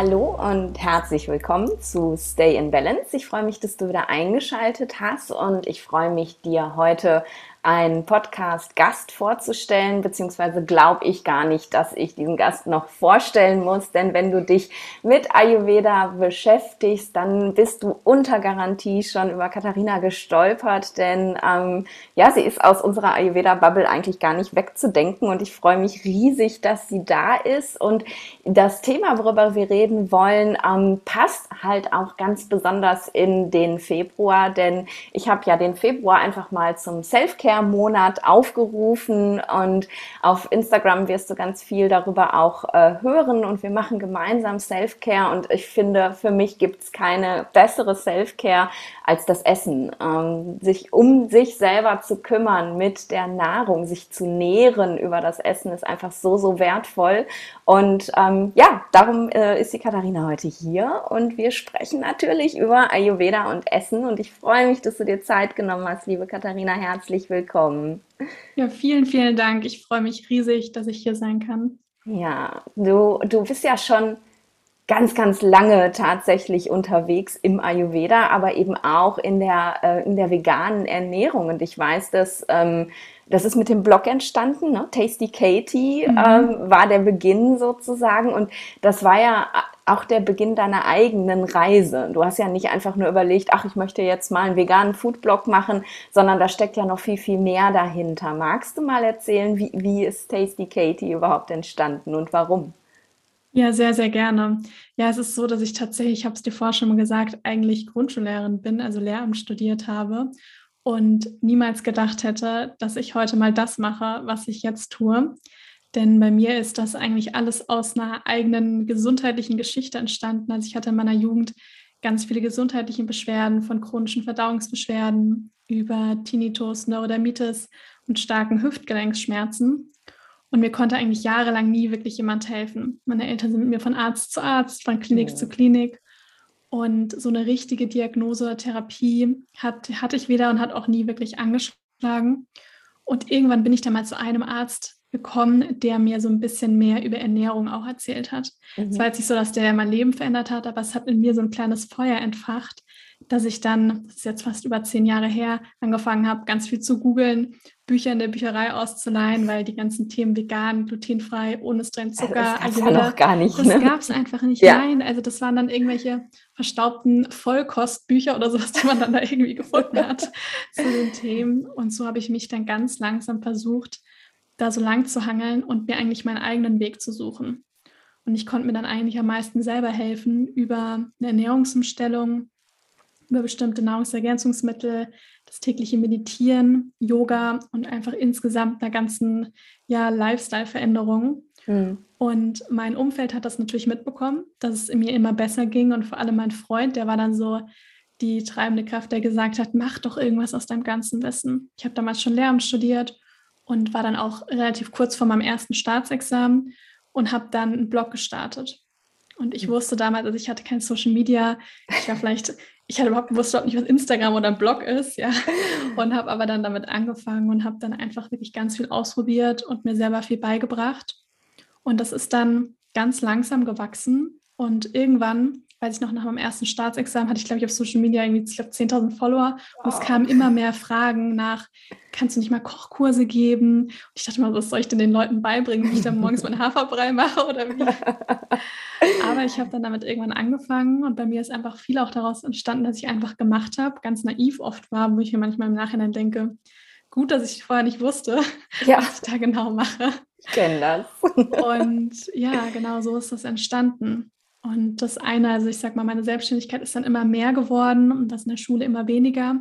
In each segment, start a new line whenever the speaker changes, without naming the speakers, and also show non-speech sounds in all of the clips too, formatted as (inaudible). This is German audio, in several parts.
Hallo und herzlich willkommen zu Stay in Balance. Ich freue mich, dass du wieder eingeschaltet hast und ich freue mich, dir heute einen Podcast-Gast vorzustellen, beziehungsweise glaube ich gar nicht, dass ich diesen Gast noch vorstellen muss, denn wenn du dich mit Ayurveda beschäftigst, dann bist du unter Garantie schon über Katharina gestolpert, denn ähm, ja, sie ist aus unserer Ayurveda-Bubble eigentlich gar nicht wegzudenken. Und ich freue mich riesig, dass sie da ist. Und das Thema, worüber wir reden wollen, ähm, passt halt auch ganz besonders in den Februar, denn ich habe ja den Februar einfach mal zum Self-Care Selfcare-Monat aufgerufen und auf Instagram wirst du ganz viel darüber auch äh, hören und wir machen gemeinsam Selfcare und ich finde, für mich gibt es keine bessere Selfcare als das Essen. Ähm, sich um sich selber zu kümmern mit der Nahrung, sich zu nähren über das Essen ist einfach so, so wertvoll und ähm, ja, darum äh, ist die Katharina heute hier und wir sprechen natürlich über Ayurveda und Essen und ich freue mich, dass du dir Zeit genommen hast, liebe Katharina. Herzlich willkommen.
Ja, vielen, vielen Dank. Ich freue mich riesig, dass ich hier sein kann.
Ja, du, du bist ja schon ganz, ganz lange tatsächlich unterwegs im Ayurveda, aber eben auch in der, äh, in der veganen Ernährung. Und ich weiß, dass ähm, das ist mit dem Blog entstanden, ne? Tasty Katie mhm. ähm, war der Beginn sozusagen. Und das war ja auch der Beginn deiner eigenen Reise. Du hast ja nicht einfach nur überlegt, ach, ich möchte jetzt mal einen veganen Foodblog machen, sondern da steckt ja noch viel, viel mehr dahinter. Magst du mal erzählen, wie, wie ist Tasty Katie überhaupt entstanden und warum?
Ja, sehr, sehr gerne. Ja, es ist so, dass ich tatsächlich, ich habe es dir vorher schon mal gesagt, eigentlich Grundschullehrerin bin, also Lehramt studiert habe und niemals gedacht hätte, dass ich heute mal das mache, was ich jetzt tue. Denn bei mir ist das eigentlich alles aus einer eigenen gesundheitlichen Geschichte entstanden. Also ich hatte in meiner Jugend ganz viele gesundheitliche Beschwerden, von chronischen Verdauungsbeschwerden über Tinnitus, Neurodermitis und starken Hüftgelenksschmerzen. Und mir konnte eigentlich jahrelang nie wirklich jemand helfen. Meine Eltern sind mit mir von Arzt zu Arzt, von Klinik ja. zu Klinik. Und so eine richtige Diagnose, Therapie hat, hatte ich weder und hat auch nie wirklich angeschlagen. Und irgendwann bin ich dann mal zu einem Arzt gekommen, der mir so ein bisschen mehr über Ernährung auch erzählt hat. Mhm. Es war jetzt nicht so, dass der mein Leben verändert hat, aber es hat in mir so ein kleines Feuer entfacht, dass ich dann, das ist jetzt fast über zehn Jahre her, angefangen habe, ganz viel zu googeln, Bücher in der Bücherei auszuleihen, weil die ganzen Themen vegan, glutenfrei, ohne streng Zucker,
also das ja noch gar nicht.
Das ne? gab es einfach nicht. Ja. Nein, also das waren dann irgendwelche verstaubten Vollkostbücher oder sowas, die man dann da irgendwie gefunden hat zu den Themen. Und so habe ich mich dann ganz langsam versucht, da so lang zu hangeln und mir eigentlich meinen eigenen Weg zu suchen. Und ich konnte mir dann eigentlich am meisten selber helfen über eine Ernährungsumstellung, über bestimmte Nahrungsergänzungsmittel, das tägliche Meditieren, Yoga und einfach insgesamt einer ganzen ja, Lifestyle-Veränderung. Mhm. Und mein Umfeld hat das natürlich mitbekommen, dass es mir immer besser ging. Und vor allem mein Freund, der war dann so die treibende Kraft, der gesagt hat, mach doch irgendwas aus deinem ganzen Wissen. Ich habe damals schon Lehramt studiert und war dann auch relativ kurz vor meinem ersten Staatsexamen und habe dann einen Blog gestartet. Und ich hm. wusste damals, also ich hatte kein Social Media, ich war vielleicht ich hatte überhaupt gewusst nicht, was Instagram oder ein Blog ist, ja. (laughs) Und habe aber dann damit angefangen und habe dann einfach wirklich ganz viel ausprobiert und mir selber viel beigebracht. Und das ist dann ganz langsam gewachsen. Und irgendwann weiß ich noch, nach meinem ersten Staatsexamen hatte ich, glaube ich, auf Social Media irgendwie, ich glaube, 10.000 Follower. Und es kamen immer mehr Fragen nach, kannst du nicht mal Kochkurse geben? Und ich dachte mal, was soll ich denn den Leuten beibringen, wie ich dann morgens meinen Haferbrei (laughs) mache oder wie? Aber ich habe dann damit irgendwann angefangen und bei mir ist einfach viel auch daraus entstanden, dass ich einfach gemacht habe, ganz naiv oft war, wo ich mir manchmal im Nachhinein denke, gut, dass ich vorher nicht wusste, (laughs) ja. was ich da genau mache.
Ich kenne das.
Und ja, genau so ist das entstanden. Und das eine, also ich sag mal, meine Selbstständigkeit ist dann immer mehr geworden und das in der Schule immer weniger.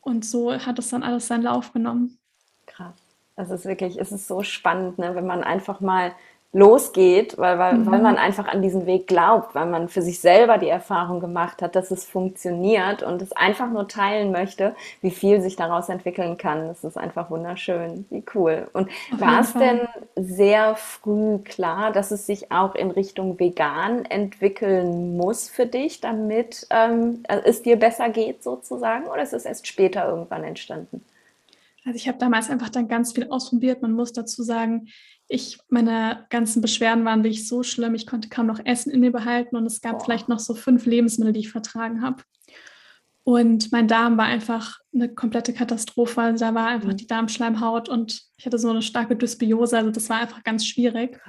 Und so hat es dann alles seinen Lauf genommen.
Krass. Es ist wirklich, es ist so spannend, ne, wenn man einfach mal losgeht, weil, weil, mhm. weil man einfach an diesen Weg glaubt, weil man für sich selber die Erfahrung gemacht hat, dass es funktioniert und es einfach nur teilen möchte, wie viel sich daraus entwickeln kann. Das ist einfach wunderschön. Wie cool. Und war es denn sehr früh klar, dass es sich auch in Richtung vegan entwickeln muss für dich, damit ähm, es dir besser geht sozusagen? Oder ist es erst später irgendwann entstanden?
Also ich habe damals einfach dann ganz viel ausprobiert. Man muss dazu sagen, ich, meine ganzen Beschwerden waren wirklich so schlimm, ich konnte kaum noch Essen in mir behalten und es gab Boah. vielleicht noch so fünf Lebensmittel, die ich vertragen habe. Und mein Darm war einfach eine komplette Katastrophe. Also da war einfach mhm. die Darmschleimhaut und ich hatte so eine starke Dysbiose. Also das war einfach ganz schwierig.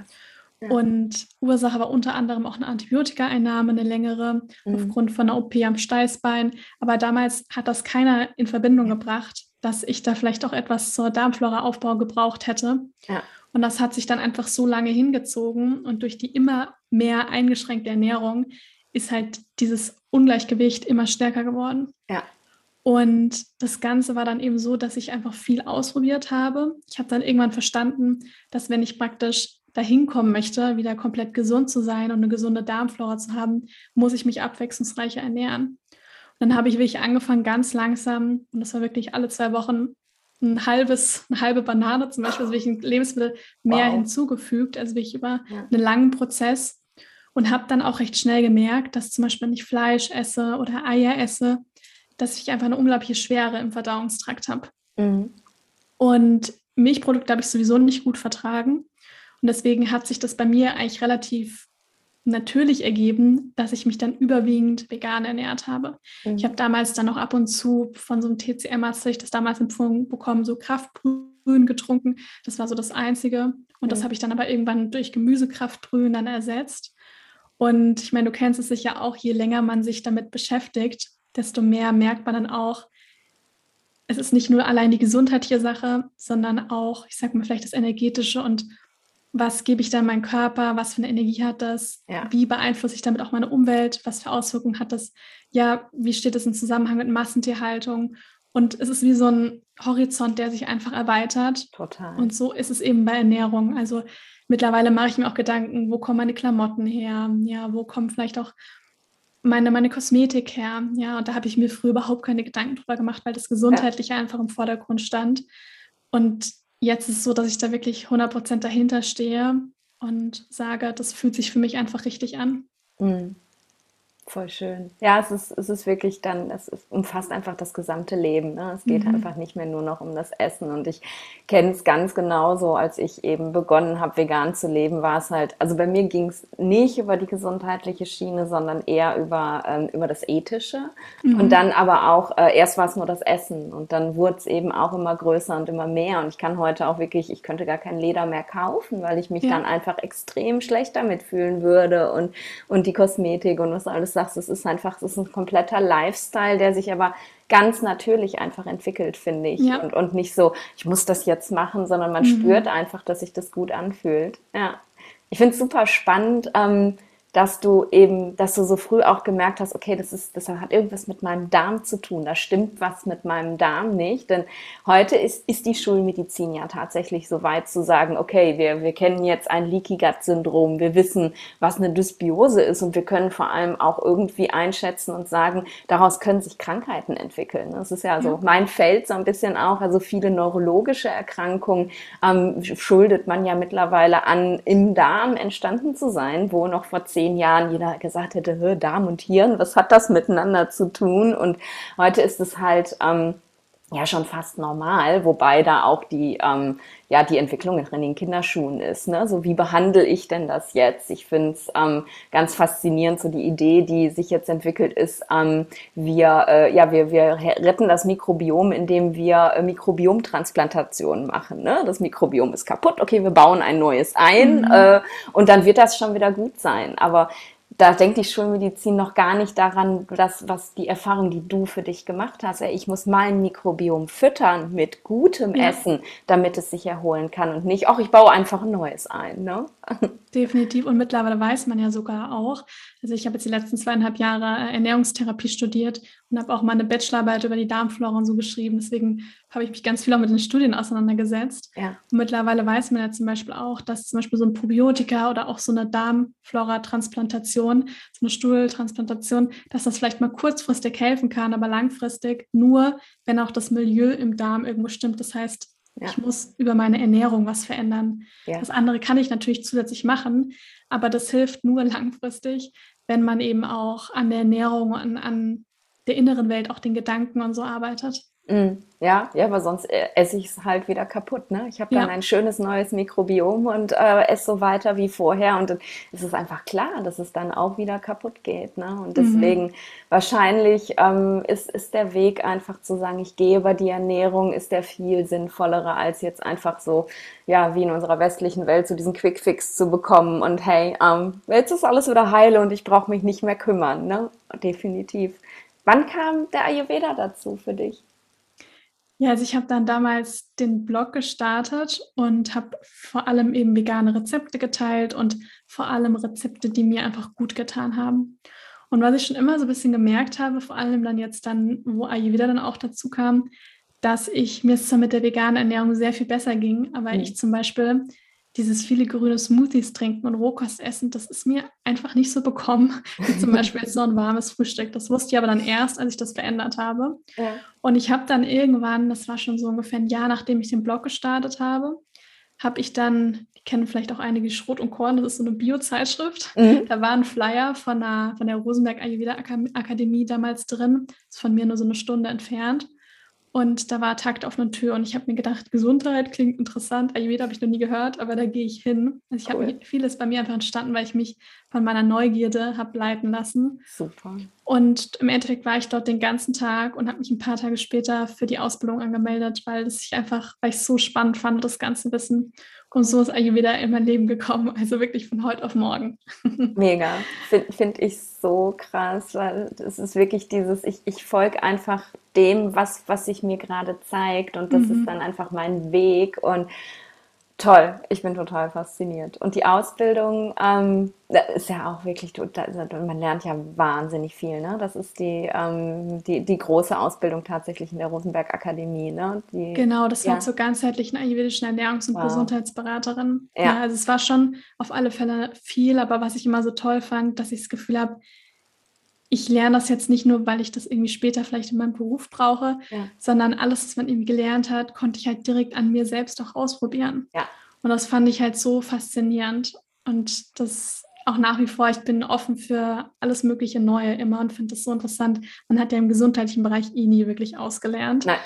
Ja. Und Ursache war unter anderem auch eine Antibiotikaeinnahme, eine längere, mhm. aufgrund von einer OP am Steißbein. Aber damals hat das keiner in Verbindung gebracht, dass ich da vielleicht auch etwas zur Darmflora-Aufbau gebraucht hätte. Ja. Und das hat sich dann einfach so lange hingezogen und durch die immer mehr eingeschränkte Ernährung ist halt dieses Ungleichgewicht immer stärker geworden. Ja. Und das Ganze war dann eben so, dass ich einfach viel ausprobiert habe. Ich habe dann irgendwann verstanden, dass wenn ich praktisch dahin kommen möchte, wieder komplett gesund zu sein und eine gesunde Darmflora zu haben, muss ich mich abwechslungsreicher ernähren. Dann habe ich wirklich angefangen, ganz langsam, und das war wirklich alle zwei Wochen, ein halbes, eine halbe Banane zum Beispiel, also wirklich ein Lebensmittel mehr wow. hinzugefügt, also wirklich über ja. einen langen Prozess und habe dann auch recht schnell gemerkt, dass zum Beispiel, wenn ich Fleisch esse oder Eier esse, dass ich einfach eine unglaubliche Schwere im Verdauungstrakt habe. Mhm. Und Milchprodukte habe ich sowieso nicht gut vertragen. Und deswegen hat sich das bei mir eigentlich relativ natürlich ergeben, dass ich mich dann überwiegend vegan ernährt habe. Mhm. Ich habe damals dann auch ab und zu von so einem TCM-Arzt, ich das damals empfohlen bekommen, so Kraftbrühen getrunken. Das war so das Einzige. Und mhm. das habe ich dann aber irgendwann durch Gemüsekraftbrühen dann ersetzt. Und ich meine, du kennst es sicher auch, je länger man sich damit beschäftigt, desto mehr merkt man dann auch, es ist nicht nur allein die gesundheitliche Sache, sondern auch, ich sag mal, vielleicht das energetische und was gebe ich dann meinem Körper, was für eine Energie hat das, ja. wie beeinflusse ich damit auch meine Umwelt, was für Auswirkungen hat das, ja, wie steht es im Zusammenhang mit Massentierhaltung und es ist wie so ein Horizont, der sich einfach erweitert. Total. Und so ist es eben bei Ernährung. Also mittlerweile mache ich mir auch Gedanken, wo kommen meine Klamotten her, ja, wo kommt vielleicht auch meine, meine Kosmetik her, ja, und da habe ich mir früher überhaupt keine Gedanken drüber gemacht, weil das Gesundheitliche ja. einfach im Vordergrund stand. Und jetzt ist es so, dass ich da wirklich 100 dahinter stehe und sage, das fühlt sich für mich einfach richtig an. Mhm.
Voll schön. Ja, es ist, es ist wirklich dann, es umfasst einfach das gesamte Leben. Ne? Es geht mhm. einfach nicht mehr nur noch um das Essen. Und ich kenne es ganz genauso, als ich eben begonnen habe, vegan zu leben, war es halt, also bei mir ging es nicht über die gesundheitliche Schiene, sondern eher über, ähm, über das Ethische. Mhm. Und dann aber auch, äh, erst war es nur das Essen und dann wurde es eben auch immer größer und immer mehr. Und ich kann heute auch wirklich, ich könnte gar kein Leder mehr kaufen, weil ich mich ja. dann einfach extrem schlecht damit fühlen würde und, und die Kosmetik und was alles sagst, es ist einfach, es ist ein kompletter Lifestyle, der sich aber ganz natürlich einfach entwickelt, finde ich. Ja. Und, und nicht so, ich muss das jetzt machen, sondern man mhm. spürt einfach, dass sich das gut anfühlt. Ja. Ich finde es super spannend. Ähm, dass du eben, dass du so früh auch gemerkt hast, okay, das ist, das hat irgendwas mit meinem Darm zu tun. Da stimmt was mit meinem Darm nicht. Denn heute ist, ist die Schulmedizin ja tatsächlich so weit zu sagen, okay, wir, wir kennen jetzt ein Leaky Gut Syndrom. Wir wissen, was eine Dysbiose ist und wir können vor allem auch irgendwie einschätzen und sagen, daraus können sich Krankheiten entwickeln. Das ist ja so ja. mein Feld so ein bisschen auch. Also viele neurologische Erkrankungen ähm, schuldet man ja mittlerweile an, im Darm entstanden zu sein, wo noch vor zehn zehn Jahren jeder gesagt hätte, Darm und Hirn, was hat das miteinander zu tun? Und heute ist es halt ähm, ja schon fast normal, wobei da auch die, ähm, ja, die Entwicklung in den Kinderschuhen ist. Ne? So wie behandle ich denn das jetzt? Ich finde es ähm, ganz faszinierend, so die Idee, die sich jetzt entwickelt ist, ähm, wir, äh, ja, wir, wir retten das Mikrobiom, indem wir äh, Mikrobiomtransplantationen machen. Ne? Das Mikrobiom ist kaputt, okay, wir bauen ein neues ein mhm. äh, und dann wird das schon wieder gut sein. Aber da denkt die Schulmedizin noch gar nicht daran, dass, was die Erfahrung, die du für dich gemacht hast. Ich muss mein Mikrobiom füttern mit gutem ja. Essen, damit es sich erholen kann und nicht, ach, ich baue einfach ein neues ein. Ne? (laughs)
Definitiv. Und mittlerweile weiß man ja sogar auch, also ich habe jetzt die letzten zweieinhalb Jahre äh, Ernährungstherapie studiert und habe auch mal eine Bachelorarbeit über die Darmflora und so geschrieben. Deswegen habe ich mich ganz viel auch mit den Studien auseinandergesetzt. Ja. Und mittlerweile weiß man ja zum Beispiel auch, dass zum Beispiel so ein Probiotika oder auch so eine Darmflora-Transplantation, so eine Stuhltransplantation, dass das vielleicht mal kurzfristig helfen kann, aber langfristig nur, wenn auch das Milieu im Darm irgendwo stimmt. Das heißt, ja. Ich muss über meine Ernährung was verändern. Ja. Das andere kann ich natürlich zusätzlich machen, aber das hilft nur langfristig, wenn man eben auch an der Ernährung und an, an der inneren Welt, auch den Gedanken und so arbeitet.
Mm, ja, ja, aber sonst äh, esse ich es halt wieder kaputt. Ne? Ich habe dann
Ja.
ein schönes neues Mikrobiom und äh, esse so weiter wie vorher. Und dann ist es einfach klar, dass es dann auch wieder kaputt geht. Ne? Und
Mhm.
deswegen wahrscheinlich ähm, ist, ist der Weg einfach zu sagen, ich gehe über die Ernährung, ist der viel sinnvollere, als jetzt einfach so, ja, wie in unserer westlichen Welt, so diesen Quick-Fix zu bekommen. Und hey, ähm, jetzt ist alles wieder heile und ich brauche mich nicht mehr kümmern. Ne? Definitiv. Wann kam der Ayurveda dazu für dich?
Ja, also ich habe dann damals den Blog gestartet und habe vor allem eben vegane Rezepte geteilt und vor allem Rezepte, die mir einfach gut getan haben. Und was ich schon immer so ein bisschen gemerkt habe, vor allem dann jetzt dann, wo Ayurveda dann auch dazu kam, dass ich mir es zwar mit der veganen Ernährung sehr viel besser ging, aber
Mhm.
ich zum Beispiel dieses viele grüne Smoothies trinken und Rohkost essen, das ist mir einfach nicht so bekommen, wie zum (laughs) Beispiel jetzt so ein warmes Frühstück. Das wusste ich aber dann erst, als ich das verändert habe.
Ja.
Und ich habe dann irgendwann, das war schon so ungefähr ein Jahr, nachdem ich den Blog gestartet habe, habe ich dann, die kennen vielleicht auch einige Schrot und Korn, das ist so eine Bio-Zeitschrift.
Mhm.
Da war ein Flyer von der, von der Rosenberg Ayurveda Akademie damals drin, ist von mir nur so eine Stunde entfernt. Und da war Takt auf einer Tür und ich habe mir gedacht, Gesundheit klingt interessant. Ayurveda habe ich noch nie gehört, aber da gehe ich hin. Also ich habe
Cool.
mich- vieles bei mir einfach entstanden, weil ich mich von meiner Neugierde habe leiten lassen.
Super.
Und im Endeffekt war ich dort den ganzen Tag und habe mich ein paar Tage später für die Ausbildung angemeldet, weil es sich einfach, weil ich es so spannend fand, das ganze Wissen. Und so ist Ayurveda in mein Leben gekommen, also wirklich von heute auf morgen. (laughs)
Mega. Finde find ich so krass, weil es ist wirklich dieses, ich, ich folge einfach dem, was, was sich mir gerade zeigt und das ist
Mhm.
dann einfach mein Weg und toll, ich bin total fasziniert. Und die Ausbildung ähm, ist ja auch wirklich, total- man lernt ja wahnsinnig viel, ne? Das ist die, ähm, die, die große Ausbildung tatsächlich in der Rosenberg Akademie, ne? Die,
Genau, das war
ja,
zur ganzheitlichen ayurvedischen Ernährungs- und
wow.
Gesundheitsberaterin. Ja,
Ja,
also es war schon auf alle Fälle viel, aber was ich immer so toll fand, dass ich das Gefühl habe, ich lerne das jetzt nicht nur, weil ich das irgendwie später vielleicht in meinem Beruf brauche,
ja,
sondern alles, was man irgendwie gelernt hat, konnte ich halt direkt an mir selbst auch ausprobieren.
ja.
Und das fand ich halt so faszinierend. Und das auch nach wie vor, ich bin offen für alles mögliche Neue immer und finde das so interessant. Man hat ja im gesundheitlichen Bereich eh nie wirklich ausgelernt.
Nein.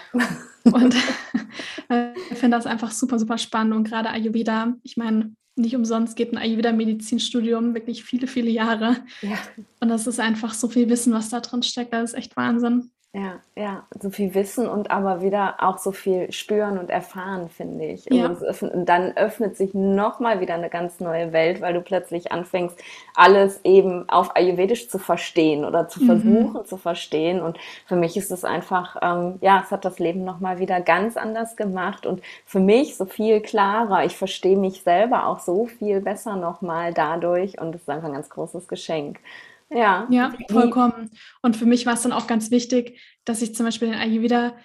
Und (laughs) äh, ich finde das einfach super, super spannend. Und gerade Ayurveda, ich meine, nicht umsonst geht ein Ayurveda-Medizinstudium wirklich viele, viele Jahre.
Ja.
Und das ist einfach so viel Wissen, was da drin steckt. Das ist echt Wahnsinn.
Ja, ja, so viel Wissen und aber wieder auch so viel spüren und erfahren, finde ich.
Ja.
Also es öffnet, und dann öffnet sich nochmal wieder eine ganz neue Welt, weil du plötzlich anfängst, alles eben auf Ayurvedisch zu verstehen oder zu
Mhm.
versuchen zu verstehen. Und für mich ist es einfach, ähm, ja, es hat das Leben nochmal wieder ganz anders gemacht und für mich so viel klarer. Ich verstehe mich selber auch so viel besser nochmal dadurch und es ist einfach ein ganz großes Geschenk. Ja,
Ja, vollkommen. Und für mich war es dann auch ganz wichtig, dass ich zum Beispiel den Ayurveda,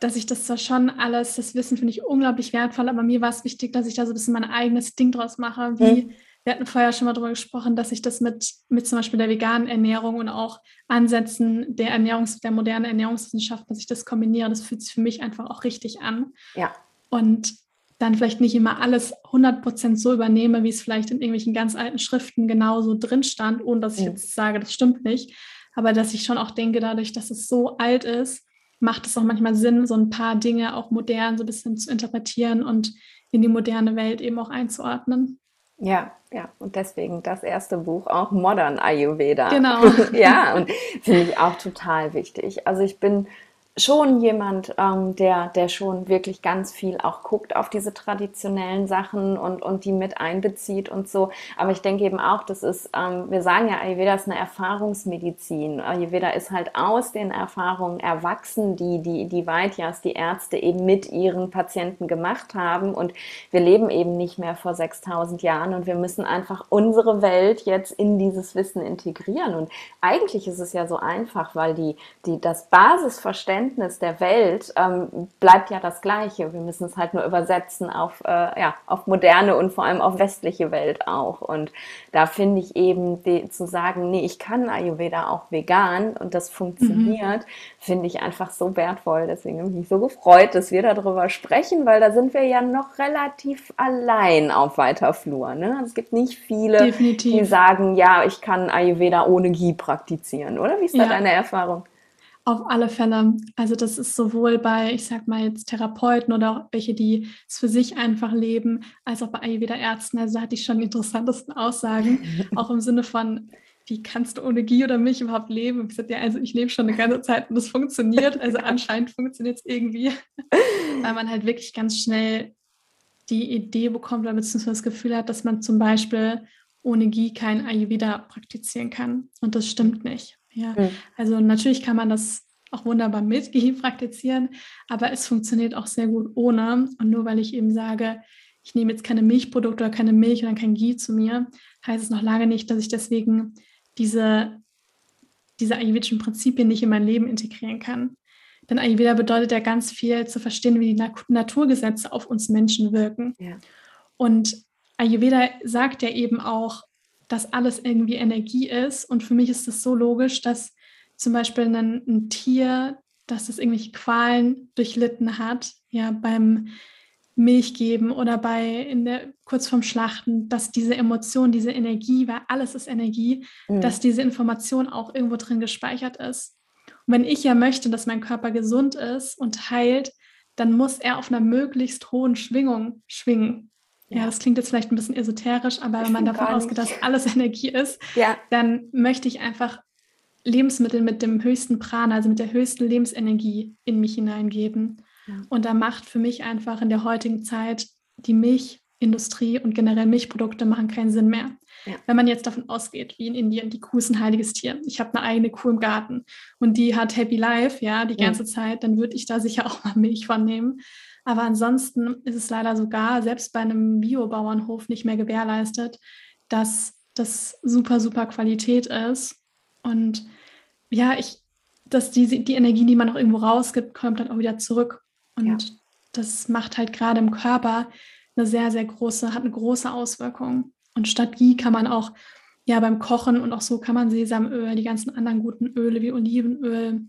dass ich das zwar schon alles, das Wissen finde ich unglaublich wertvoll, aber mir war es wichtig, dass ich da so ein bisschen mein eigenes Ding draus mache.
Mhm.
Wie, wir hatten vorher schon mal darüber gesprochen, dass ich das mit, mit zum Beispiel der veganen Ernährung und auch Ansätzen der Ernährungs-, der modernen Ernährungswissenschaft, dass ich das kombiniere. Das fühlt sich für mich einfach auch richtig an.
ja,
Und dann vielleicht nicht immer alles 100% so übernehme, wie es vielleicht in irgendwelchen ganz alten Schriften genauso drin stand, ohne dass ich jetzt sage, das stimmt nicht. Aber dass ich schon auch denke, dadurch, dass es so alt ist, macht es auch manchmal Sinn, so ein paar Dinge auch modern so ein bisschen zu interpretieren und in die moderne Welt eben auch einzuordnen.
Ja, ja, und deswegen das erste Buch auch Modern Ayurveda.
Genau. (laughs)
Ja, und finde ich auch total wichtig. Also ich bin schon jemand, ähm, der, der schon wirklich ganz viel auch guckt auf diese traditionellen Sachen und, und die mit einbezieht und so. Aber ich denke eben auch, das ist, ähm, wir sagen ja, Ayurveda ist eine Erfahrungsmedizin. Ayurveda ist halt aus den Erfahrungen erwachsen, die die, die Vaidya's, die Ärzte eben mit ihren Patienten gemacht haben. Und wir leben eben nicht mehr vor 6000 Jahren und wir müssen einfach unsere Welt jetzt in dieses Wissen integrieren. Und eigentlich ist es ja so einfach, weil die, die, das Basisverständnis der Welt ähm, bleibt ja das gleiche. Wir müssen es halt nur übersetzen auf, äh, ja, auf moderne und vor allem auf westliche Welt auch. Und da finde ich eben die, zu sagen, nee, ich kann Ayurveda auch vegan und das funktioniert, finde ich einfach so wertvoll. Deswegen habe ich mich so gefreut, dass wir darüber sprechen, weil da sind wir ja noch relativ allein auf weiter Flur. Ne? Also Es gibt nicht viele, die
Definitiv.
sagen, ja, ich kann Ayurveda ohne Ghee praktizieren, oder? Wie ist da
Ja.
deine Erfahrung?
Auf alle Fälle. Also das ist sowohl bei, ich sag mal jetzt Therapeuten oder auch welche, die es für sich einfach leben, als auch bei Ayurveda-Ärzten. Also da hatte ich schon die interessantesten Aussagen, (laughs) auch im Sinne von, wie kannst du ohne Gie oder mich überhaupt leben? Und ich gesagt, ja, also ich lebe schon eine ganze Zeit und das funktioniert. Also (laughs) anscheinend funktioniert es irgendwie, weil man halt wirklich ganz schnell die Idee bekommt oder beziehungsweise das Gefühl hat, dass man zum Beispiel ohne Gie kein Ayurveda praktizieren kann. Und das stimmt nicht. Ja, mhm. also natürlich kann man das auch wunderbar mit Ghee (laughs) praktizieren, aber es funktioniert auch sehr gut ohne. Und nur weil ich eben sage, ich nehme jetzt keine Milchprodukte oder keine Milch oder kein Ghee zu mir, heißt es noch lange nicht, dass ich deswegen diese, diese ayurvedischen Prinzipien nicht in mein Leben integrieren kann. Denn Ayurveda bedeutet ja ganz viel zu verstehen, wie die Naturgesetze auf uns Menschen wirken. Ja. Und Ayurveda sagt ja eben auch, dass alles irgendwie Energie ist. Und für mich ist es so logisch, dass zum Beispiel ein, ein Tier, dass es irgendwelche Qualen durchlitten hat, ja, beim Milch geben oder bei in der kurz vorm Schlachten, dass diese Emotion, diese Energie, weil alles ist Energie, mhm. dass diese Information auch irgendwo drin gespeichert ist. Und wenn ich ja möchte, dass mein Körper gesund ist und heilt, dann muss er auf einer möglichst hohen Schwingung schwingen. Ja, das klingt jetzt vielleicht ein bisschen esoterisch, aber wenn man davon ausgeht, dass alles (laughs) Energie ist, ja. dann möchte ich einfach Lebensmittel mit dem höchsten Prana, also mit der höchsten Lebensenergie in mich hineingeben. Ja. Und da macht für mich einfach in der heutigen Zeit die Milchindustrie und generell Milchprodukte machen keinen Sinn mehr. Ja. Wenn man jetzt davon ausgeht, wie in Indien, die Kuh ist ein heiliges Tier. Ich habe eine eigene Kuh im Garten und die hat Happy Life, ja, die ganze Zeit, dann würde ich da sicher auch mal Milch von nehmen. Aber ansonsten ist es leider sogar selbst bei einem Biobauernhof nicht mehr gewährleistet, dass das super, super Qualität ist. Und ja, ich, dass die, die Energie, die man noch irgendwo rausgibt, kommt dann auch wieder zurück. Und ja. das macht halt gerade im Körper eine sehr, sehr große, hat eine große Auswirkung. Und statt Ghee kann man auch, ja, beim Kochen und auch so kann man Sesamöl, die ganzen anderen guten Öle wie Olivenöl,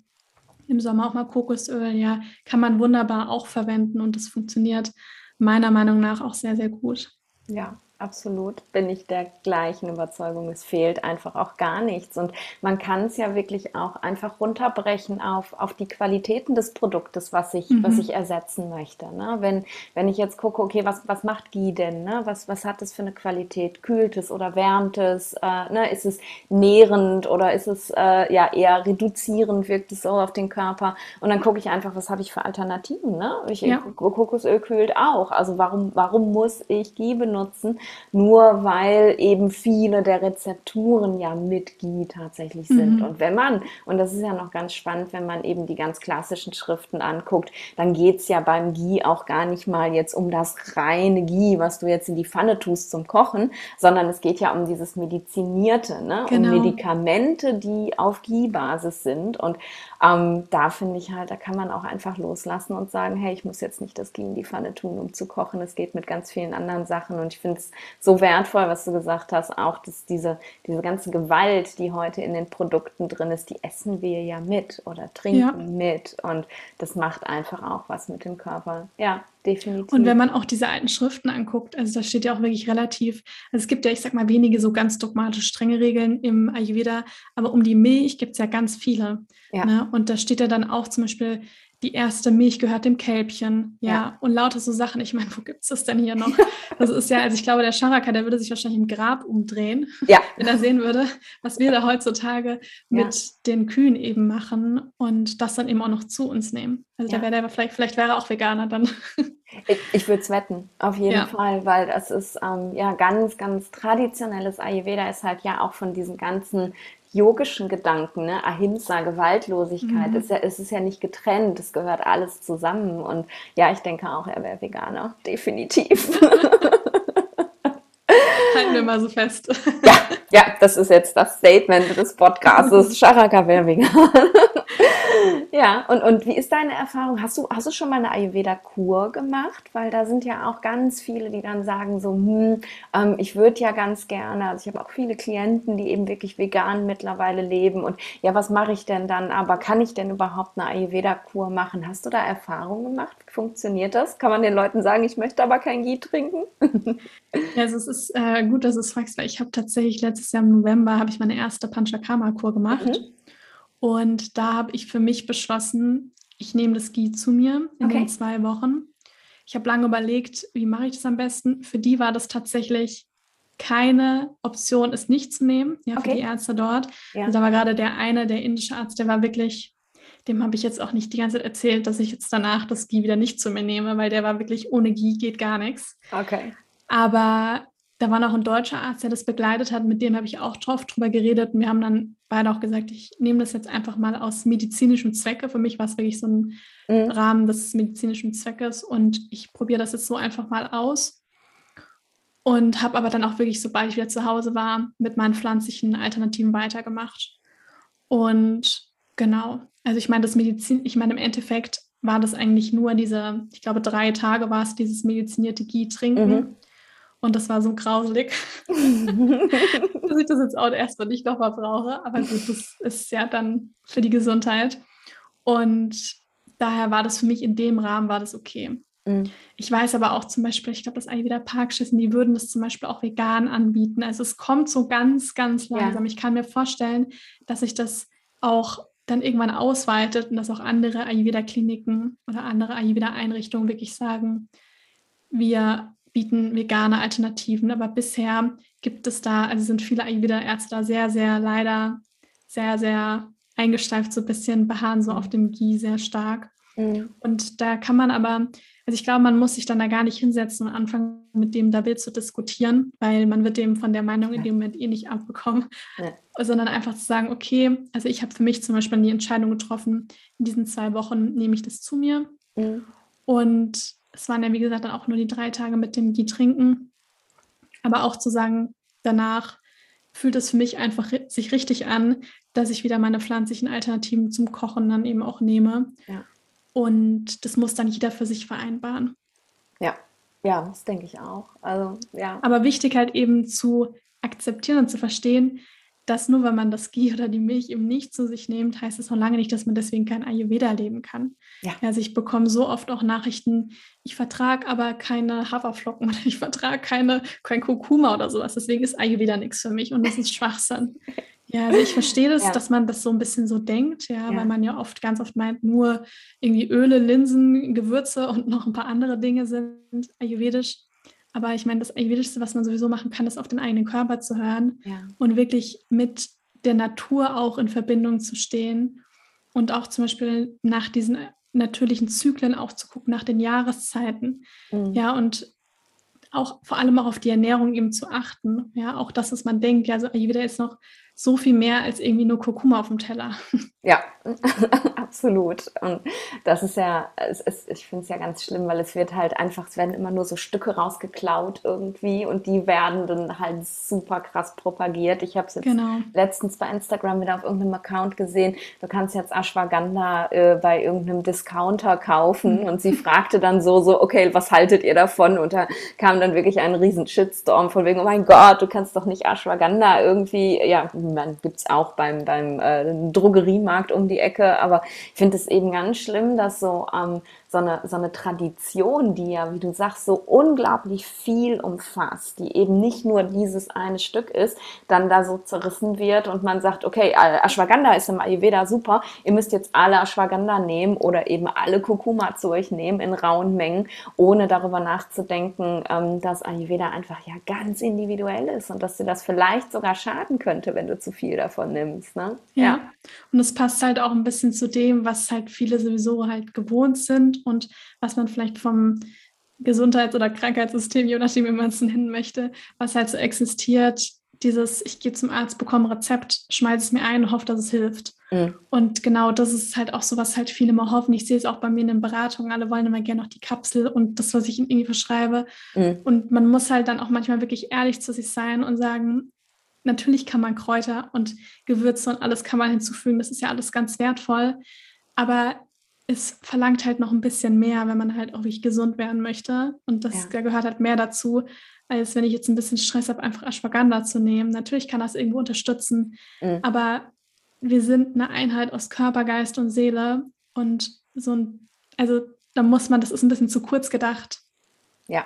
im Sommer auch mal Kokosöl, ja, kann man wunderbar auch verwenden und das funktioniert meiner Meinung nach auch sehr, sehr gut.
Ja, absolut bin ich der gleichen Überzeugung. Es fehlt einfach auch gar nichts. Und man kann es ja wirklich auch einfach runterbrechen auf, auf die Qualitäten des Produktes, was ich, mhm. was ich ersetzen möchte. Ne? Wenn, wenn ich jetzt gucke, okay, was, was macht Ghee denn? Ne? Was, was hat es für eine Qualität? Kühlt es oder wärmt es? Äh, ne? Ist es nährend oder ist es äh, ja eher reduzierend, wirkt es so auf den Körper? Und dann gucke ich einfach, was habe ich für Alternativen? Ne? Ich, ja. Kokosöl kühlt auch. Also warum, warum muss ich Ghee benutzen? Nur weil eben viele der Rezepturen ja mit Ghee tatsächlich sind. Mhm. Und wenn man, und das ist ja noch ganz spannend, wenn man eben die ganz klassischen Schriften anguckt, dann geht es ja beim Ghee auch gar nicht mal jetzt um das reine Ghee, was du jetzt in die Pfanne tust zum Kochen, sondern es geht ja um dieses Medizinierte, ne? Genau. um Medikamente, die auf Ghee-Basis sind. Und ähm, da finde ich halt, da kann man auch einfach loslassen und sagen, hey, ich muss jetzt nicht das Ghee in die Pfanne tun, um zu kochen. Es geht mit ganz vielen anderen Sachen. Und ich finde es so wertvoll, was du gesagt hast, auch dass diese, diese ganze Gewalt, die heute in den Produkten drin ist, die essen wir ja mit oder trinken ja. mit. Und das macht einfach auch was mit dem Körper. Ja, definitiv.
Und wenn man auch diese alten Schriften anguckt, also da steht ja auch wirklich relativ, also es gibt ja, ich sag mal, wenige so ganz dogmatisch strenge Regeln im Ayurveda, aber um die Milch gibt es ja ganz viele. Ja. Ne? Und da steht ja dann auch zum Beispiel, die erste Milch gehört dem Kälbchen, ja, ja. und lauter so Sachen. Ich meine, wo gibt es das denn hier noch? (laughs) Das ist ja, also ich glaube, der Scharaka, der würde sich wahrscheinlich im Grab umdrehen, ja. wenn er sehen würde, was wir da heutzutage mit ja. den Kühen eben machen und das dann eben auch noch zu uns nehmen. Also da wäre der vielleicht, vielleicht wäre er auch Veganer dann. (laughs)
Ich, ich würde es wetten, auf jeden Fall, weil das ist ähm, ja ganz, ganz traditionelles Ayurveda ist halt ja auch von diesen ganzen yogischen Gedanken, ne? Ahimsa, Gewaltlosigkeit, mhm. ist ja, es ist ja nicht getrennt, es gehört alles zusammen. Und ja, ich denke auch, er wäre Veganer, definitiv. (laughs)
Halten wir mal so fest.
Ja, (laughs) ja, das ist jetzt das Statement des Podcasts. (laughs) Charaka Veganer. (laughs) ja, und, und wie ist deine Erfahrung? Hast du, hast du schon mal eine Ayurveda-Kur gemacht? Weil da sind ja auch ganz viele, die dann sagen so, hm, ähm, ich würde ja ganz gerne, also ich habe auch viele Klienten, die eben wirklich vegan mittlerweile leben und ja, was mache ich denn dann? Aber kann ich denn überhaupt eine Ayurveda-Kur machen? Hast du da Erfahrungen gemacht? Funktioniert das? Kann man den Leuten sagen, ich möchte aber kein Ghee trinken? (laughs)
ja, also es ist äh, gut, dass du es fragst, weil ich habe tatsächlich letztes Jahr im November habe ich meine erste Panchakarma-Kur gemacht. Mhm. Und da habe ich für mich beschlossen, ich nehme das GI zu mir in okay. den zwei Wochen. Ich habe lange überlegt, wie mache ich das am besten. Für die war das tatsächlich keine Option, es nicht zu nehmen, ja, okay. für die Ärzte dort. Ja. Also da war gerade der eine, der indische Arzt, der war wirklich, dem habe ich jetzt auch nicht die ganze Zeit erzählt, dass ich jetzt danach das GI wieder nicht zu mir nehme, weil der war wirklich ohne GI geht gar nichts.
Okay.
Aber da war noch ein deutscher Arzt, der das begleitet hat, mit dem habe ich auch drauf drüber geredet und wir haben dann beide auch gesagt, ich nehme das jetzt einfach mal aus medizinischem Zwecke. Für mich war es wirklich so ein mhm. Rahmen des medizinischen Zweckes und ich probiere das jetzt so einfach mal aus und habe aber dann auch wirklich, sobald ich wieder zu Hause war, mit meinen pflanzlichen Alternativen weitergemacht. Und genau, also ich meine, das Medizin, ich meine, im Endeffekt war das eigentlich nur diese, ich glaube, drei Tage war es, dieses medizinierte Ghee trinken. Mhm. Und das war so grauselig, (laughs) dass ich das jetzt auch erstmal nicht nochmal brauche. Aber gut, das ist ja dann für die Gesundheit. Und daher war das für mich in dem Rahmen war das okay. Mhm. Ich weiß aber auch zum Beispiel, ich glaube, das Ayurveda Parkschissen, die würden das zum Beispiel auch vegan anbieten. Also es kommt so ganz, ganz langsam. Ja. Ich kann mir vorstellen, dass sich das auch dann irgendwann ausweitet und dass auch andere Ayurveda-Kliniken oder andere Ayurveda-Einrichtungen wirklich sagen, wir bieten vegane Alternativen. Aber bisher gibt es da, also sind viele Ayurveda-Ärzte da sehr, sehr leider sehr, sehr eingesteift, so ein bisschen beharren so auf dem Ghee sehr stark. Mhm. Und da kann man aber, also ich glaube, man muss sich dann da gar nicht hinsetzen und anfangen, mit dem da wild zu diskutieren, weil man wird dem von der Meinung in dem Moment eh nicht abbekommen, ja. sondern einfach zu sagen, okay, also ich habe für mich zum Beispiel die Entscheidung getroffen, in diesen zwei Wochen nehme ich das zu mir. Mhm. Und es waren ja, wie gesagt, dann auch nur die drei Tage mit dem Ghee trinken. Aber auch zu sagen, danach fühlt es für mich einfach sich richtig an, dass ich wieder meine pflanzlichen Alternativen zum Kochen dann eben auch nehme. Ja. Und das muss dann jeder für sich vereinbaren.
Ja, ja, das denke ich auch. Also, ja.
Aber wichtig halt eben zu akzeptieren und zu verstehen, dass nur wenn man das Ghee oder die Milch eben nicht zu sich nimmt, heißt es noch lange nicht, dass man deswegen kein Ayurveda leben kann. Ja. Also ich bekomme so oft auch Nachrichten, ich vertrage aber keine Haferflocken oder ich vertrage keine, kein Kurkuma oder sowas. Deswegen ist Ayurveda nichts für mich und das ist Schwachsinn. Ja, also ich verstehe das, ja. dass man das so ein bisschen so denkt, ja, ja, weil man ja oft, ganz oft meint, nur irgendwie Öle, Linsen, Gewürze und noch ein paar andere Dinge sind ayurvedisch. Aber ich meine, das Ayurvedischste, was man sowieso machen kann, ist auf den eigenen Körper zu hören ja. und wirklich mit der Natur auch in Verbindung zu stehen und auch zum Beispiel nach diesen natürlichen Zyklen auch zu gucken, nach den Jahreszeiten. Mhm. Ja, und auch vor allem auch auf die Ernährung eben zu achten. Ja, auch das, was man denkt, ja, also Ayurveda ist noch so viel mehr als irgendwie nur Kurkuma auf dem Teller. (laughs)
Ja, (laughs) absolut. Und das ist ja, es ist, ich finde es ja ganz schlimm, weil es wird halt einfach, es werden immer nur so Stücke rausgeklaut irgendwie und die werden dann halt super krass propagiert. Ich habe es jetzt genau. letztens bei Instagram wieder auf irgendeinem Account gesehen. Du kannst jetzt Ashwagandha äh, bei irgendeinem Discounter kaufen und sie (laughs) fragte dann so, so, okay, was haltet ihr davon? Und da kam dann wirklich ein riesen Shitstorm von wegen, oh mein Gott, du kannst doch nicht Ashwagandha irgendwie, ja, man gibt es auch beim, beim äh, Drogeriemarkt um die Ecke, aber ich finde es eben ganz schlimm, dass so ähm, so eine, so eine Tradition, die ja, wie du sagst, so unglaublich viel umfasst, die eben nicht nur dieses eine Stück ist, dann da so zerrissen wird und man sagt, okay, äh, Ashwagandha ist im Ayurveda super, ihr müsst jetzt alle Ashwagandha nehmen oder eben alle Kurkuma zu euch nehmen in rauen Mengen, ohne darüber nachzudenken, ähm, dass Ayurveda einfach ja ganz individuell ist und dass dir das vielleicht sogar schaden könnte, wenn du zu viel davon nimmst. Ne?
Ja. ja. Und es passt halt auch ein bisschen zu dem, was halt viele sowieso halt gewohnt sind und was man vielleicht vom Gesundheits- oder Krankheitssystem, je nachdem, wie man es nennen möchte, was halt so existiert, dieses, ich gehe zum Arzt, bekomme ein Rezept, schmeiße es mir ein, hoffe, dass es hilft. Mhm. Und genau das ist halt auch so, was halt viele immer hoffen. Ich sehe es auch bei mir in den Beratungen, alle wollen immer gerne noch die Kapsel und das, was ich ihnen irgendwie verschreibe. Mhm. Und man muss halt dann auch manchmal wirklich ehrlich zu sich sein und sagen, natürlich kann man Kräuter und Gewürze und alles kann man hinzufügen, das ist ja alles ganz wertvoll. Aber es verlangt halt noch ein bisschen mehr, wenn man halt auch wirklich gesund werden möchte. Und das ja. da gehört halt mehr dazu, als wenn ich jetzt ein bisschen Stress habe, einfach Ashwagandha zu nehmen. Natürlich kann das irgendwo unterstützen, mhm. aber wir sind eine Einheit aus Körper, Geist und Seele. Und so ein, also da muss man, das ist ein bisschen zu kurz gedacht.
Ja,